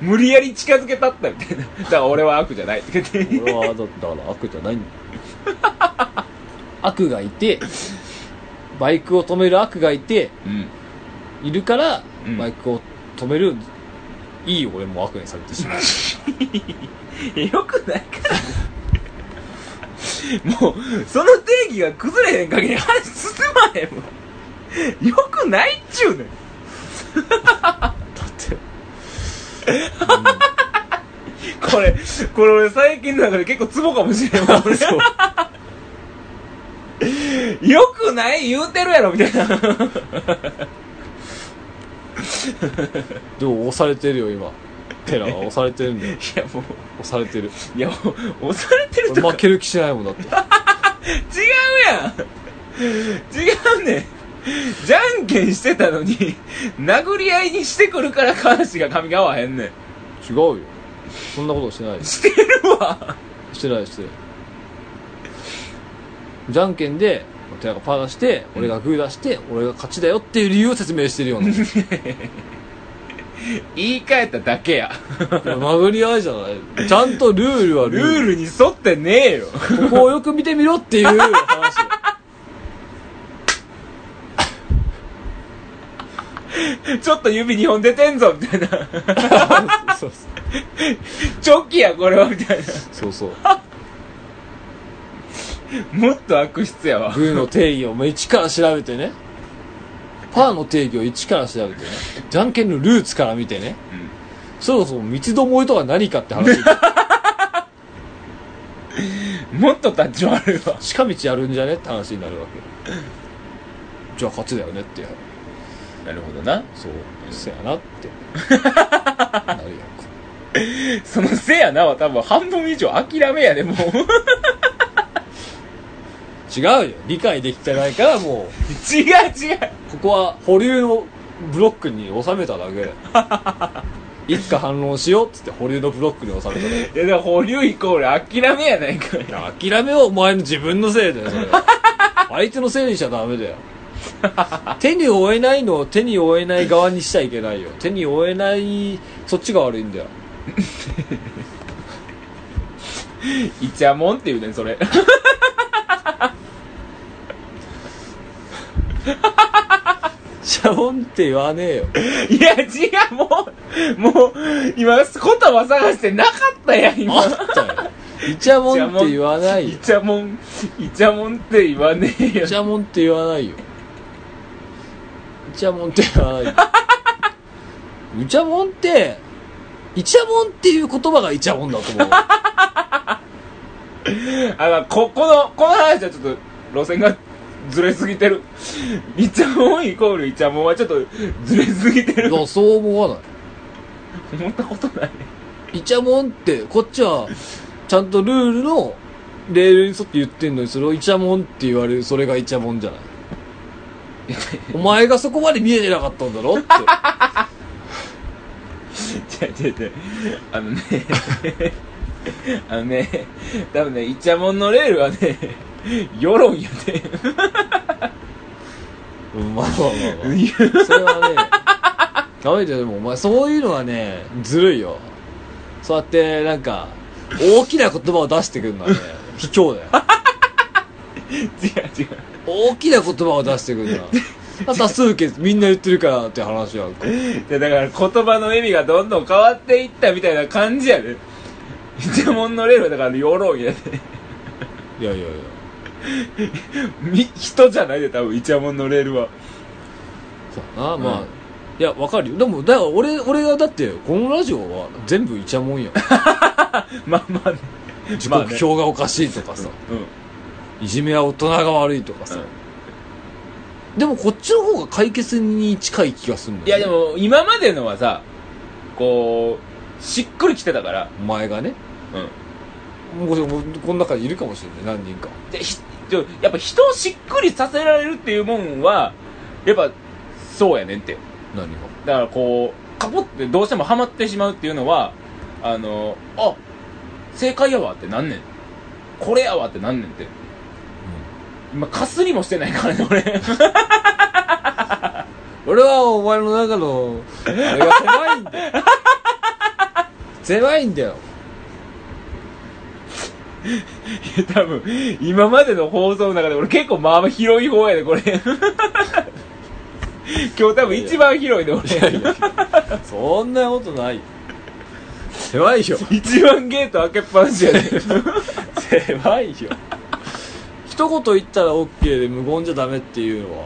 S1: 無理やり近づけたったみたいな。だから俺は悪じゃない。とか言って
S2: 俺はだだから悪じゃないんだ。よ悪がいてバイクを止める悪がいて
S1: うん。
S2: いるから、
S1: うん。
S2: バイクを止めるいい俺も悪にされてしまう。
S1: よくないから。もうその定義が崩れへん限り話進まへんもん。よくないっちゅうねん。
S2: だって。
S1: これこれ俺最近の中で結構ツボかもしれんわ俺
S2: そう。
S1: よくない言うてるやろみたいな
S2: でも押されてるよ今。ペラが押されてるんだよ。
S1: いやもう。
S2: 押されてる。
S1: いやもう押されてるとか。
S2: 俺負ける気しないもんだって。
S1: 違うやん。違うねん。じゃんけんしてたのに殴り合いにしてくるから話が噛み合わへんねん。
S2: 違うよ。そんなことしない
S1: してるわ。
S2: してないしてないじゃんけんで手がパー出して俺がグー出して俺が勝ちだよっていう理由を説明してるような。
S1: 言い換えただけや。
S2: 殴り合いじゃない。ちゃんとルールはル
S1: ル
S2: ール。
S1: ールに沿ってねえよ。
S2: ここをよく見てみろっていう話
S1: ちょっと指2本出てんぞみたいな。
S2: そう。
S1: チョキやこれはみたいな。
S2: そうそう
S1: もっと悪質やわ。
S2: グーの定義をもう一から調べてね。パーの定義を一から調べてね。じゃんけんのルーツから見てね。そろそろ三つどもえとは何かって話
S1: もっと立ち悪いわ。
S2: 近道やるんじゃねって話になるわけ。じゃあ勝ちだよねって。
S1: なるほどな。
S2: そう。せやなって。なるやんか
S1: そのせやなは多分半分以上諦めやでもう
S2: 違うよ。理解できてないからもう。
S1: 違う違う。
S2: ここは保留のブロックに収めただけ。一家反論しようっつって保留のブロックに収めただけ。
S1: いやだから保留イコール諦めやないかい。
S2: いや諦めはお前の自分のせいだよそれ。は相手のせいにしちゃダメだよ。手に負えないのを手に負えない側にしちゃいけないよ。手に負えないそっちが悪いんだよ。
S1: イチャモンって言うねんそれ
S2: シャボンって言わねえよ。
S1: いや違うもうもう今言葉探してなかったやん今。
S2: あったよ。イチャモンって言わない
S1: イ
S2: よ
S1: チャモンイチャモンって言わねえよ。
S2: イチャモンって言わないよ。イチャモンって言わないよ。イチャモンってイチャモンっていう言葉がイチャモンだと思う。
S1: あのここのこの話はちょっと路線がずれすぎてる。イチャモンイコールイチャモンはちょっとずれすぎてる。
S2: いやそう思わない。
S1: 思ったことない。
S2: イチャモンってこっちはちゃんとルールのレールに沿って言ってんのにそれをイチャモンって言われるそれがイチャモンじゃない。お前がそこまで見えてなかったんだろって。
S1: 違う違う違うあのね。あのね。多分ねイチャモンのレールはね 世論やで。
S2: うんまあまあまあ、まあ、それはねダメだよでもお前そういうのはねずるいよ。そうやってなんか大きな言葉を出してくるのはね 卑怯だよ。
S1: 違う違う。
S2: 大きな言葉を出してくるのは。多数決みんな言ってるからって話やんか。
S1: でだから言葉の意味がどんどん変わっていったみたいな感じやで。イチャモンのレールはだから世論やで。
S2: いやいやいや。
S1: み 人じゃないで多分イチャモンのレールは。
S2: そうだな、まあ。
S1: うん。
S2: いやわかるよ。でもだから俺俺がだってこのラジオは全部イチャモンや
S1: まあまあね。
S2: 時
S1: まあね。
S2: 刻表がおかしいとかさ、
S1: うん。
S2: いじめは大人が悪いとかさ、でもこっちの方が解決に近い気がするん
S1: い
S2: だよ、ね、
S1: やでも今までのはさこうしっくりきてたから。
S2: お前がね。
S1: うん。
S2: もうこの中にいるかもしれない。何人か。
S1: でやっぱ人をしっくりさせられるっていうもんはやっぱそうやねんって。
S2: 何が？
S1: だからこうカポってどうしてもハマってしまうっていうのはあのあ正解やわってなんねん。これやわってなんねんって今かすりもしてないからね俺。
S2: 俺はお前の中のあれが狭いんだよ。狭いんだよ
S1: 多分今までの放送の中で俺結構まあまあ広い方やでこれ。今日多分一番広いで俺。
S2: そんなことない。よ狭いよ
S1: 一番ゲート開けっぱなしやで。
S2: 狭いよ一言言ったら OK で無言じゃダメっていうのは。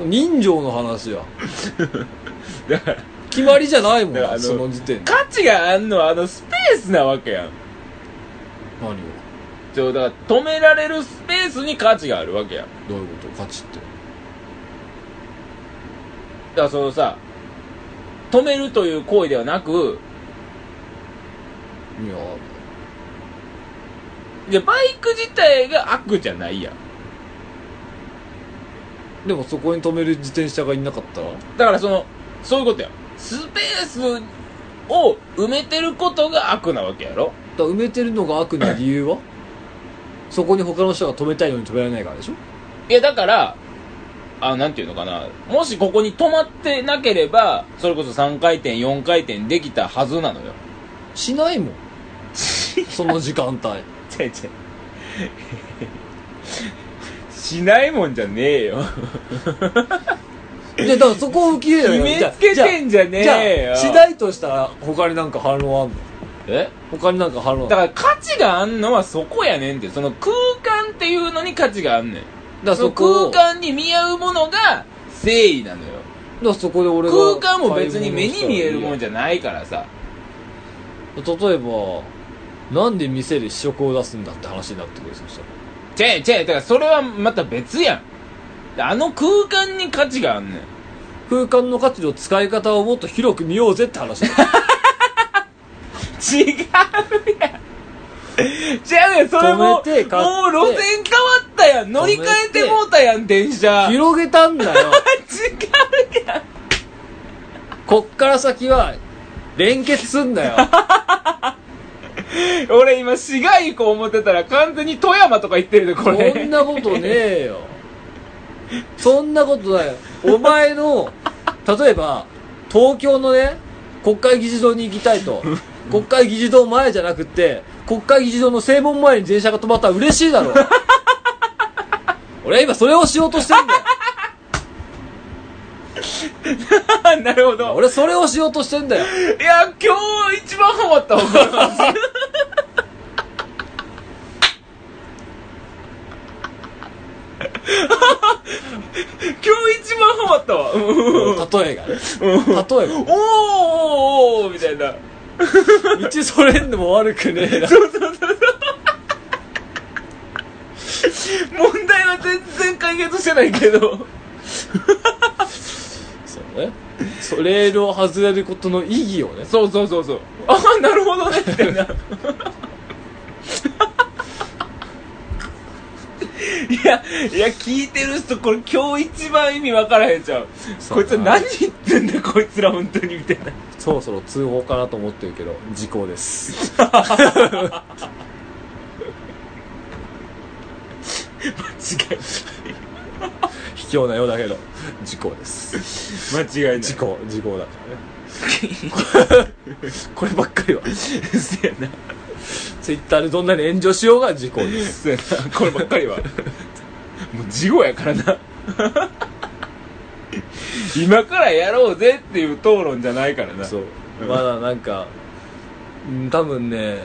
S2: 人情の話や。
S1: だから
S2: 決まりじゃないもんその時点で。
S1: 価値があんのはあのスペースなわけやん
S2: 何を？
S1: ちょだから止められるスペースに価値があるわけや。ん
S2: どういうこと？価値って。
S1: だからそのさ止めるという行為ではなく
S2: いや。
S1: じゃバイク自体が悪じゃないやん。
S2: でもそこに止める自転車がいなかったら？
S1: だからそのそういうことや。スペースを埋めてることが悪なわけやろ
S2: だ埋めてるのが悪な理由は？そこに他の人が止めたいのに止められないからでしょ？
S1: いやだからあなんていうのかな。もしここに止まってなければそれこそ3回転4回転できたはずなのよ。
S2: しないもん。その時間帯。
S1: 違う違う。しないもんじゃねえよ。
S2: でだからそこを受け入れ
S1: 決
S2: る
S1: めつけてんじゃねえよ。
S2: あしないとしたら他になんか反論あんの？
S1: え？
S2: 他になんか反論あんの？
S1: だから価値があんのはそこやねんって。その空間っていうのに価値があんねん。
S2: だから
S1: その
S2: そこを
S1: 空間に見合うものが誠意なのよ。
S2: だからそこで俺が
S1: 空間も別に目に見えるもん
S2: じ
S1: じゃないからさ。
S2: ゃ例えばなんで店で試食を出すんだって話になってくるそしたら
S1: 違う違う。だからそれはまた別やん。あの空間に価値があんねん。
S2: 空間の価値の使い方をもっと広く見ようぜって話だ
S1: 違うやん。違うやんそれもうもう
S2: 止めて買って。
S1: 路線変わったやん。乗り換えてもうたやん電車。違う
S2: 広げたんだよ。
S1: やん。
S2: こっから先は連結すんだよ。
S1: 俺今市街行こう思ってたら完全に富山とか行ってるでこれ。
S2: そんなことねえよ。そんなことない。よお前の例えば東京のね国会議事堂に行きたいと国会議事堂前じゃなくって国会議事堂の正門前に電車が止まったら嬉しいだろ 俺は今それをしようとしてんだよ。
S1: なるほど。
S2: 俺それをしようとしてんだよ。
S1: いや今日一番ハマったわ。今日一番ハマったわ。うん。
S2: 例えがね。例えが
S1: おーおーおーみたいな
S2: 道それんでも悪くねえな。
S1: そうそうそうそう。問題は全然解決してないけど。
S2: そうね。そレールを外れることの意義をね。
S1: そうそうそうそう。ああなるほどね。みたいないやいや聞いてる人これ今日一番意味分からへんちゃう。こいつ何言ってんだこいつら本当にみたいな。
S2: そろそろ通報かなと思ってるけど時効です。
S1: 違い。
S2: 卑怯なようだけど時効です。
S1: 間違いない。
S2: 時効時効だからね。こればっかりは。
S1: せやな
S2: ツイッターでどんなに炎上しようが時効です。
S1: こればっかりは。もう事後やからな。今からやろうぜっていう討論じゃないからな。
S2: そう。
S1: うん
S2: まだなんかうん多分ね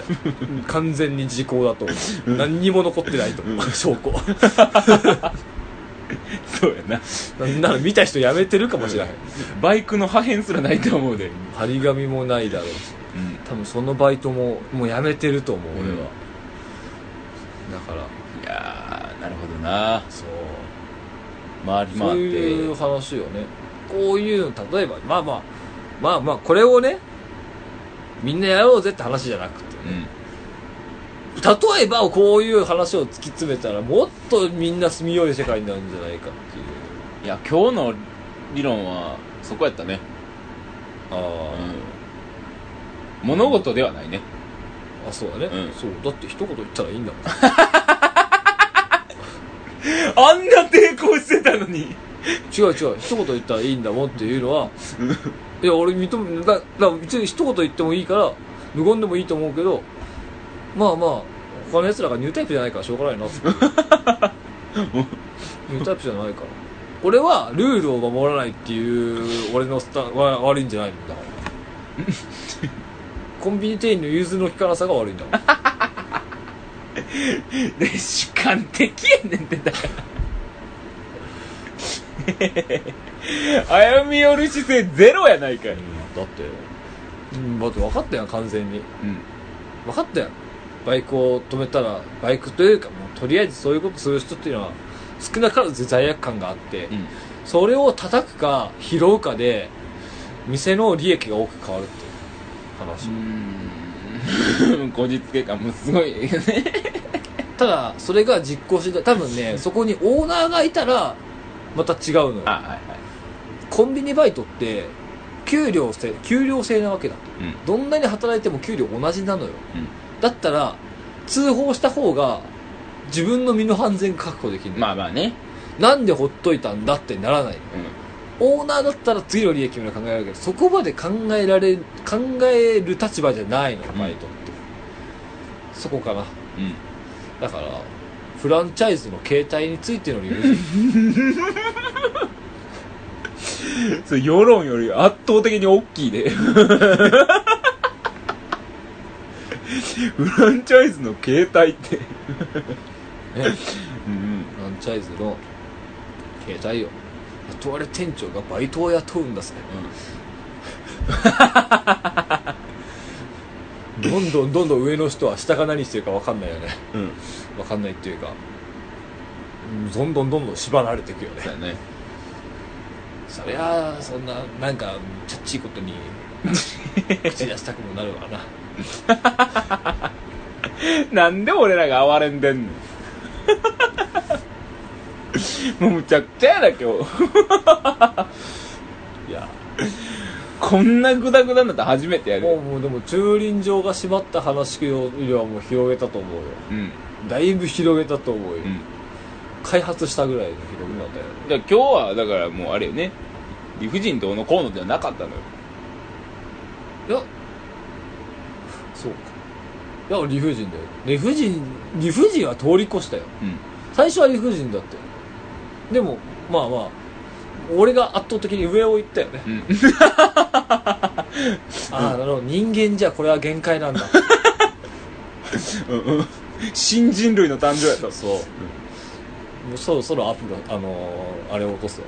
S2: 完全に時効だと思う。何にも残ってないと思う。証拠。
S1: そうやな。
S2: なんなら見た人やめてるかもしれな。い
S1: バイクの破片すらないと思うで。
S2: 張り紙もないだろうし。
S1: うん
S2: 多分そのバイトももうやめてると思う俺は、だから。
S1: いやーなるほどな。
S2: そう。
S1: 回り
S2: そう
S1: 回
S2: いう
S1: って
S2: 話よね。こういうの例えばまあまあまあまあこれをねみんなやろうぜって話じゃなくて
S1: うん。
S2: 例えばこういう話を突き詰めたらもっとみんな住みよい世界になるんじゃないかっていう。
S1: いや今日の理論はそこやったね。
S2: あ
S1: うん物事ではないね。
S2: あ、あそうだね、
S1: うん。
S2: そうだって一言言ったらいいんだもん。
S1: あんな抵抗してたのに。
S2: 違う違う一言言ったらいいんだもんっていうのはいや俺認めだだから別に一言言ってもいいから無言でもいいと思うけどまあまあ他の奴らがニュータイプじゃないからしょうがないなって。ニュータイプじゃないから。俺はルールを守らないっていう俺のスタンは悪いんじゃないんだから コンビニ店員の融通の利かなさが悪いんだもん。
S1: で主観的やねんってだから。歩み寄る姿勢ゼロやないかい。
S2: だって。うんだって分かったやん完全に。
S1: うん。
S2: 分かったやん。バイクを止めたらバイクというかもうとりあえずそういうことする人っていうのは少なからず罪悪感があって、
S1: うん。
S2: それを叩くか拾うかで店の利益が多く変わるっていう話、
S1: うーん。こじつけ感もすごい。ね
S2: ただそれが実行して多分ねそこにオーナーがいたらまた違うのよ。
S1: あはいはい。
S2: コンビニバイトって給料制給料制なわけだ
S1: うん。
S2: どんなに働いても給料同じなのよ。
S1: うん。
S2: だったら通報した方が自分の身の安全確保できる。
S1: まあまあね。
S2: なんでほっといたんだってならない。
S1: うん
S2: オーナーだったら次の利益まで考えられるけどそこまで考えられ考える立場じゃないのよバイトって、そこかな。
S1: うん。
S2: だからフランチャイズの形態についての理由。
S1: それ世論より圧倒的に大きいで。フランチャイズの形態って。
S2: ね。
S1: うん。
S2: フランチャイズの形態よ雇われ店長がバイトを雇うんだぜ。どんどんどんどん上の人は下が何してるか分かんないよね。
S1: うん。
S2: 分かんないっていうか。うんどんどんどんどん縛られていくよね。
S1: そうやね。
S2: そりゃあそんななんかチャッチいことに口出したくもなるわな。
S1: なんで俺らが哀れんでんの？もうむちゃくちゃやな今日。
S2: いや。
S1: こんなグダグダになったら初めてやる
S2: もうもうでも駐輪場が閉まった話よりはもう広げたと思うよ。
S1: うん。
S2: だいぶ広げたと思うよ、
S1: うん。
S2: 開発したぐらいの広げ方よ
S1: だから今日はだからもうあれよね。理不尽どうのこうのではなかったのよ。
S2: いや。そうか。いや理不尽だよ。理不尽理不尽は通り越したよ。
S1: うん。
S2: 最初は理不尽だってでもまあまあ俺が圧倒的に上を行ったよね。
S1: うん。
S2: ああなるほど。人間じゃこれは限界なんだ。
S1: うんうん。新人類の誕生やった
S2: そう、もうそろそろアプロあのーあれを落とすわ。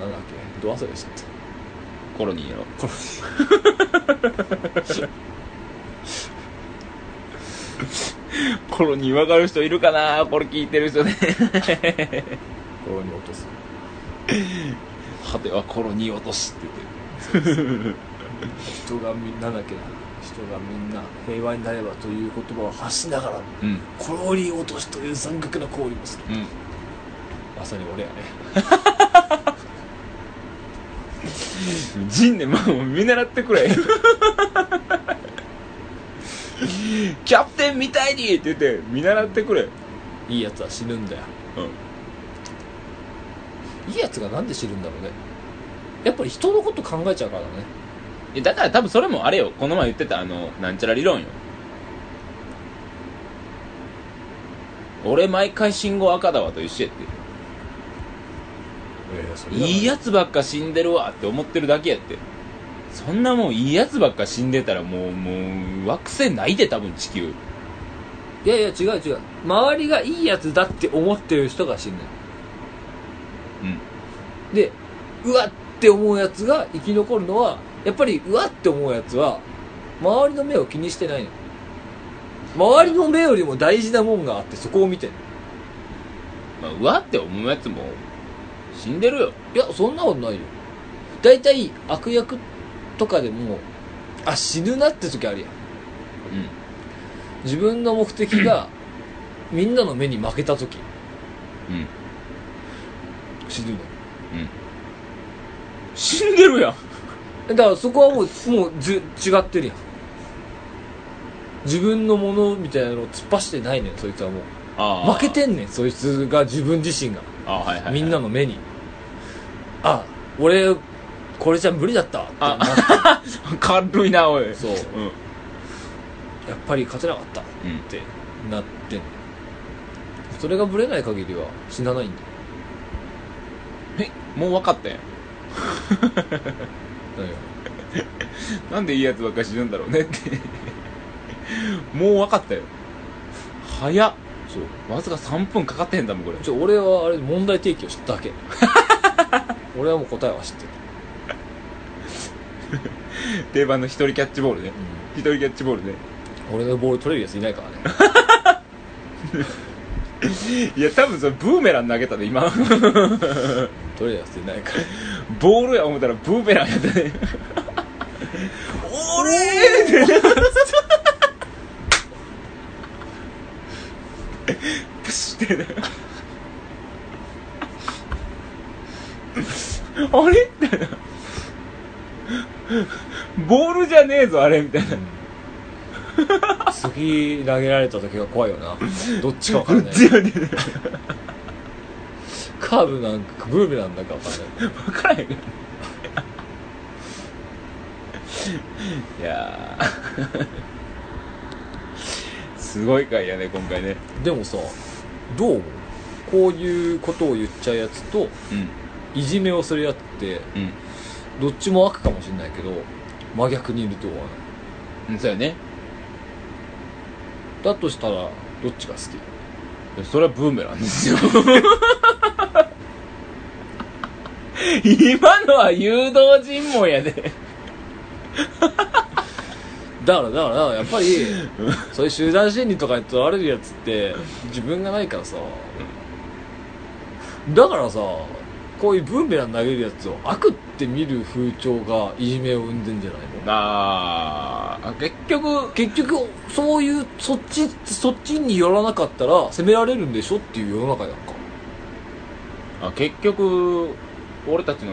S2: なんだっけ。ど忘れしちゃった。
S1: コロニーやろ。
S2: こ
S1: コロニー分かる人いるかな？これ聞いてる人ね。
S2: れ これに落とす。
S1: 果てはコロニー落としって言ってる。
S2: 人がみんなだっけな人がみんな平和になればという言葉を発しながら
S1: うん。
S2: コロリ落としという残酷な行為もする。
S1: うん。
S2: まさに俺やね。
S1: 陣ねまあもう見習ってくれ キャプテンみたいにって言って見習ってくれ。
S2: いいやつは死ぬんだよ。
S1: うん。
S2: いいやつがなんで死ぬんだろうね。やっぱり人のこと考えちゃうからね。
S1: いやだから多分それもあれよ。この前言ってたあのなんちゃら理論よ。俺毎回信号赤だわと一緒やって。いいやつばっか死んでるわって思ってるだけやってそんなもんいいやつばっか死んでたらもうもう惑星ないで多分地球。
S2: いやいや違う違う。周りがいいやつだって思ってる人が死ぬ
S1: うん。
S2: でうわって思うやつが生き残るのはやっぱりうわって思うやつは周りの目を気にしてないの。周りの目よりも大事なもんがあってそこを見てんの。
S1: まあうわって思うやつも死んでるよ。
S2: いやそんなことないよ。大体悪役とかでもあ死ぬなって時あるやん。
S1: うん。
S2: 自分の目的がみんなの目に負けた時。
S1: うん。
S2: 死ぬの。よ
S1: 死んでるやん。
S2: だからそこはもうもうず違ってるやん。自分のものみたいなのを突っ走ってないねんそいつはもう。負けてんねんそいつが自分自身が。
S1: あはいはい、はい、
S2: みんなの目に。あ俺これじゃ無理だった。ってなっ
S1: あ 軽いなおい。
S2: そう。
S1: うん。
S2: やっぱり勝てなかった。っ
S1: うん。
S2: てなって。んそれがブレない限りは死なないんだ。よ
S1: えもう分かったやん。
S2: だよ。
S1: なんでいいやつばっか死ぬんだろうねって。もう分かったよ。早っ。
S2: そう。
S1: わずか3分かかってへんだもんこれ。
S2: ちょ俺はあれ問題提起を知っただけ。俺はもう答えは知ってる、
S1: 定番の一人キャッチボールね。一人キャッチボールね。
S2: 俺のボール取れるやついないからね。
S1: いや多分それブーメラン投げたで今。
S2: 取れるやついないから。
S1: ボールや思ったらブーメランやったね俺ー！って。プシってねあれ？みたいなボールじゃねえぞあれみたいな。
S2: 次投げられた時が怖いよな。どっちか分からない。
S1: 強いね。
S2: カーブなんかブーメランなんか分かんない。
S1: 分からへんいやー。すごい回やね今回ね。
S2: でもさどう思う？こういうことを言っちゃうやつと
S1: うん。
S2: いじめをするやつって
S1: うん
S2: どっちも悪かもしれないけど真逆にいると思わない？
S1: うんそうやね。
S2: だとしたらどっちが好き？
S1: それはブーメランですよ。今のは誘導尋問やで。
S2: だからだからだからやっぱりそういう集団心理とかにとられるやつって自分がないからさ。だからさこういうブーメラン投げるやつを悪って見る風潮がいじめを生んでんじゃないの？
S1: あー、結局、
S2: 結局そういうそっちそっちに寄らなかったら責められるんでしょっていう世の中やんか。
S1: あ結局、俺たちの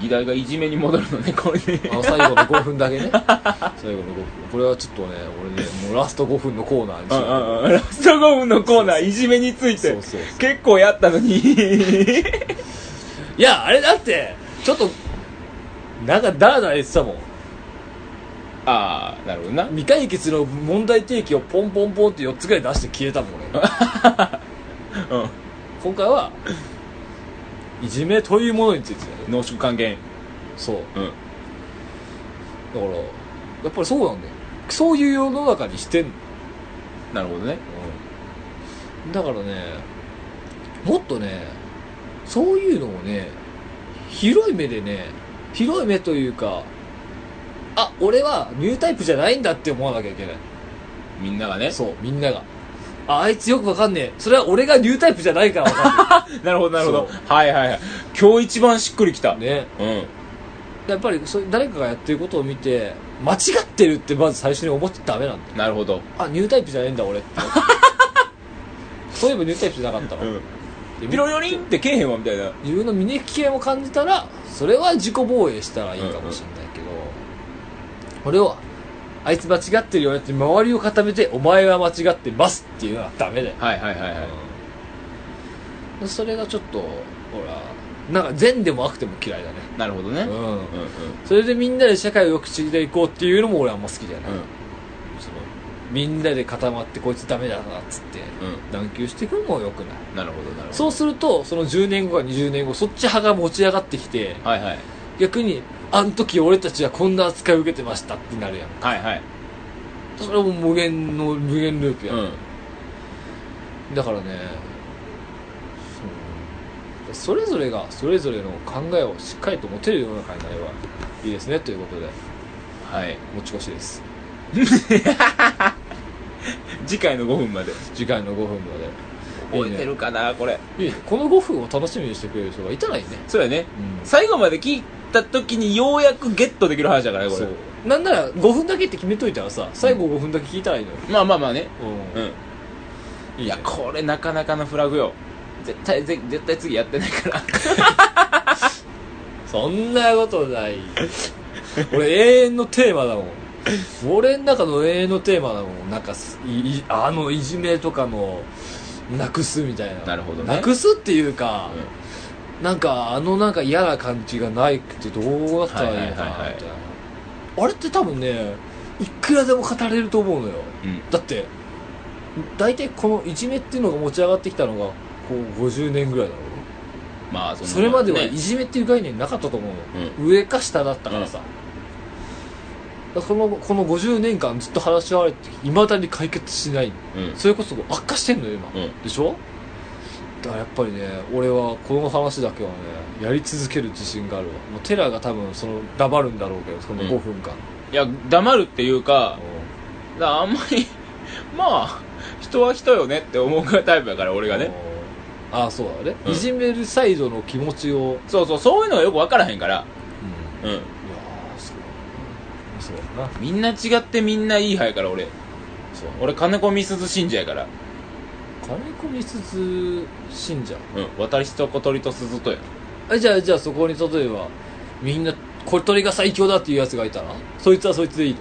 S1: 議題がいじめに戻るのね、これね。
S2: あの最後の5分だけね。最後の5分。これはちょっとね俺ねもうラスト5分のコーナーにし
S1: ラスト5分のコーナー、いじめについて。
S2: そうそうそう。
S1: 結構やったのに。
S2: いやあれだってちょっとなんかダラダラ言ってたもん
S1: ああ、なるほどな。
S2: 未解決の問題提起をポンポンポンって4つぐらい出して消えたもん俺
S1: うん。
S2: 今回はいじめというものについて
S1: 濃縮還元。
S2: そう
S1: うん。
S2: だからやっぱりそうなんだよそういう世の中にしてんの、
S1: なるほどね。
S2: だからねもっとねそういうのをね広い目でね広い目というかあ俺はニュータイプじゃないんだって思わなきゃいけない
S1: みんながね。
S2: そうみんながああいつよくわかんねえそれは俺がニュータイプじゃないからわかん
S1: なるほど、なるほど
S2: そ。
S1: はいはいはい。今日一番しっくりきた。
S2: ね
S1: うん。
S2: やっぱりそう誰かがやってることを見て間違ってるってまず最初に思っちゃダメなんだよ
S1: なるほど。
S2: あニュータイプじゃねえんだ俺って そういえばニュータイプじゃなかったわ、
S1: うん。
S2: で
S1: ピロリリンってけえへんわ、みたいな。
S2: 自分の見抜き系を感じたらそれは自己防衛したらいいかもしれないけど、俺はあいつ間違ってるよねって周りを固めてお前は間違ってますっていうのはダメだよ、
S1: はいはいはいはい。
S2: うんそれがちょっとほらなんか善でも悪でも嫌いだね。
S1: なるほどね。
S2: う
S1: うんうん。
S2: んそれでみんなで社会を良くしていこうっていうのも俺はあんま好きじゃない、
S1: うん
S2: みんなで固まってこいつダメだなっつって
S1: うん。
S2: 断求していくのも良くない。
S1: なるほどなるほど。
S2: そうするとその10年後か20年後そっち派が持ち上がってきて
S1: はいはい。
S2: 逆にあの時俺たちはこんな扱いを受けてましたってなるやん。
S1: はいはい。
S2: それはもう無限の無限ループや。ん、
S1: うん。
S2: だからねそう。それぞれがそれぞれの考えをしっかりと持てる世の中になればいいですねということで。
S1: はい。
S2: 持ち越しです
S1: 次回の5分まで。
S2: 次回の5分まで。
S1: 覚えてるかなこれ。
S2: いいね。この5分を楽しみにしてくれる人がいたらいいね。
S1: そうやね。
S2: うん。
S1: 最後まで聞いた時にようやくゲットできる話だからねこれ。
S2: そう。なんなら5分だけって決めといたらさ最後5分だけ聞いたらいいのよ、
S1: まあまあまあね。
S2: うん。
S1: うん。
S2: いいね。
S1: いやこれなかなかのフラグよ。絶対ぜ絶対次やってないから。
S2: そんなことない。俺永遠のテーマだもん俺の中の永遠のテーマだもん。なんかすいいあのいじめとかのなくすみたいな。
S1: なるほどね。
S2: なくすっていうか、なんかあのなんか嫌な感じがないくてどうだったらいいのかなみたいなあれって多分ねいくらでも語れると思うのよ。
S1: うん。
S2: だって大体このいじめっていうのが持ち上がってきたのがこう50年ぐらいだろ。
S1: まあそ
S2: それまでは
S1: ね
S2: いじめっていう概念なかったと思うの、
S1: う
S2: 上か下だったからさ、だからこのこの50年間ずっと話し合われていまだに解決しない。
S1: うん。
S2: それこそ悪化してんのよ今、
S1: うん。
S2: でしょ？だからやっぱりね俺はこの話だけはねやり続ける自信があるわ。もうテラが多分その黙るんだろうけどその
S1: うん。
S2: 5分間、
S1: いや黙るっていうかだからあんまり まあ人は人よねって思うタイプやから俺がね。
S2: ああそうだね、
S1: うん。
S2: いじめるサイドの気持ちを、
S1: そうそうそういうのがよく分からへんから。
S2: うん、いや
S1: うん
S2: ーそうそうだな。
S1: みんな違ってみんないい派やから俺。
S2: そう。
S1: 俺金子みすず信者やから。
S2: 金子みすず信者？
S1: うん。私と小鳥と鈴とや。
S2: あじゃあじゃあそこに例えばみんな小鳥が最強だっていうやつがいたら？そいつはそいつでいいと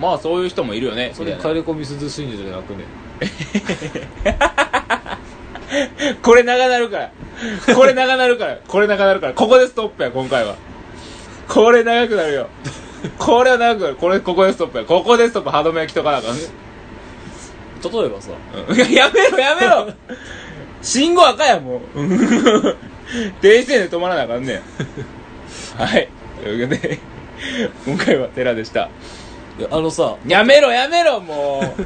S1: まあそういう人もいるよね。
S2: それ
S1: みたいな。
S2: 金子みすず信者じゃなくね？
S1: これ長なるから。これ長なるから。これ長なるから。ここでストップや今回は。これ長くなるよこれはなんかこれここでストップや。ここでストップ。歯止め焼きとかなあか。んね
S2: 例えばさ。
S1: う んやめろやめろ。信号赤やもう。停止線で止まらなあかんねん。はい。というわけで今回は寺でした。
S2: いやあのさ。
S1: やめろやめろもう。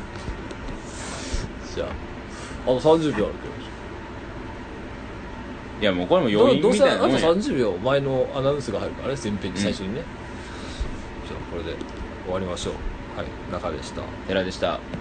S2: じゃああと30秒あるけど。
S1: いやもうこれもけ
S2: ど
S1: 余
S2: どうみせ
S1: たいあなともんや
S2: 30秒前のアナウンスが入るからね先編に最初にね、これで終わりましょう。はい中でした。
S1: 寺でした。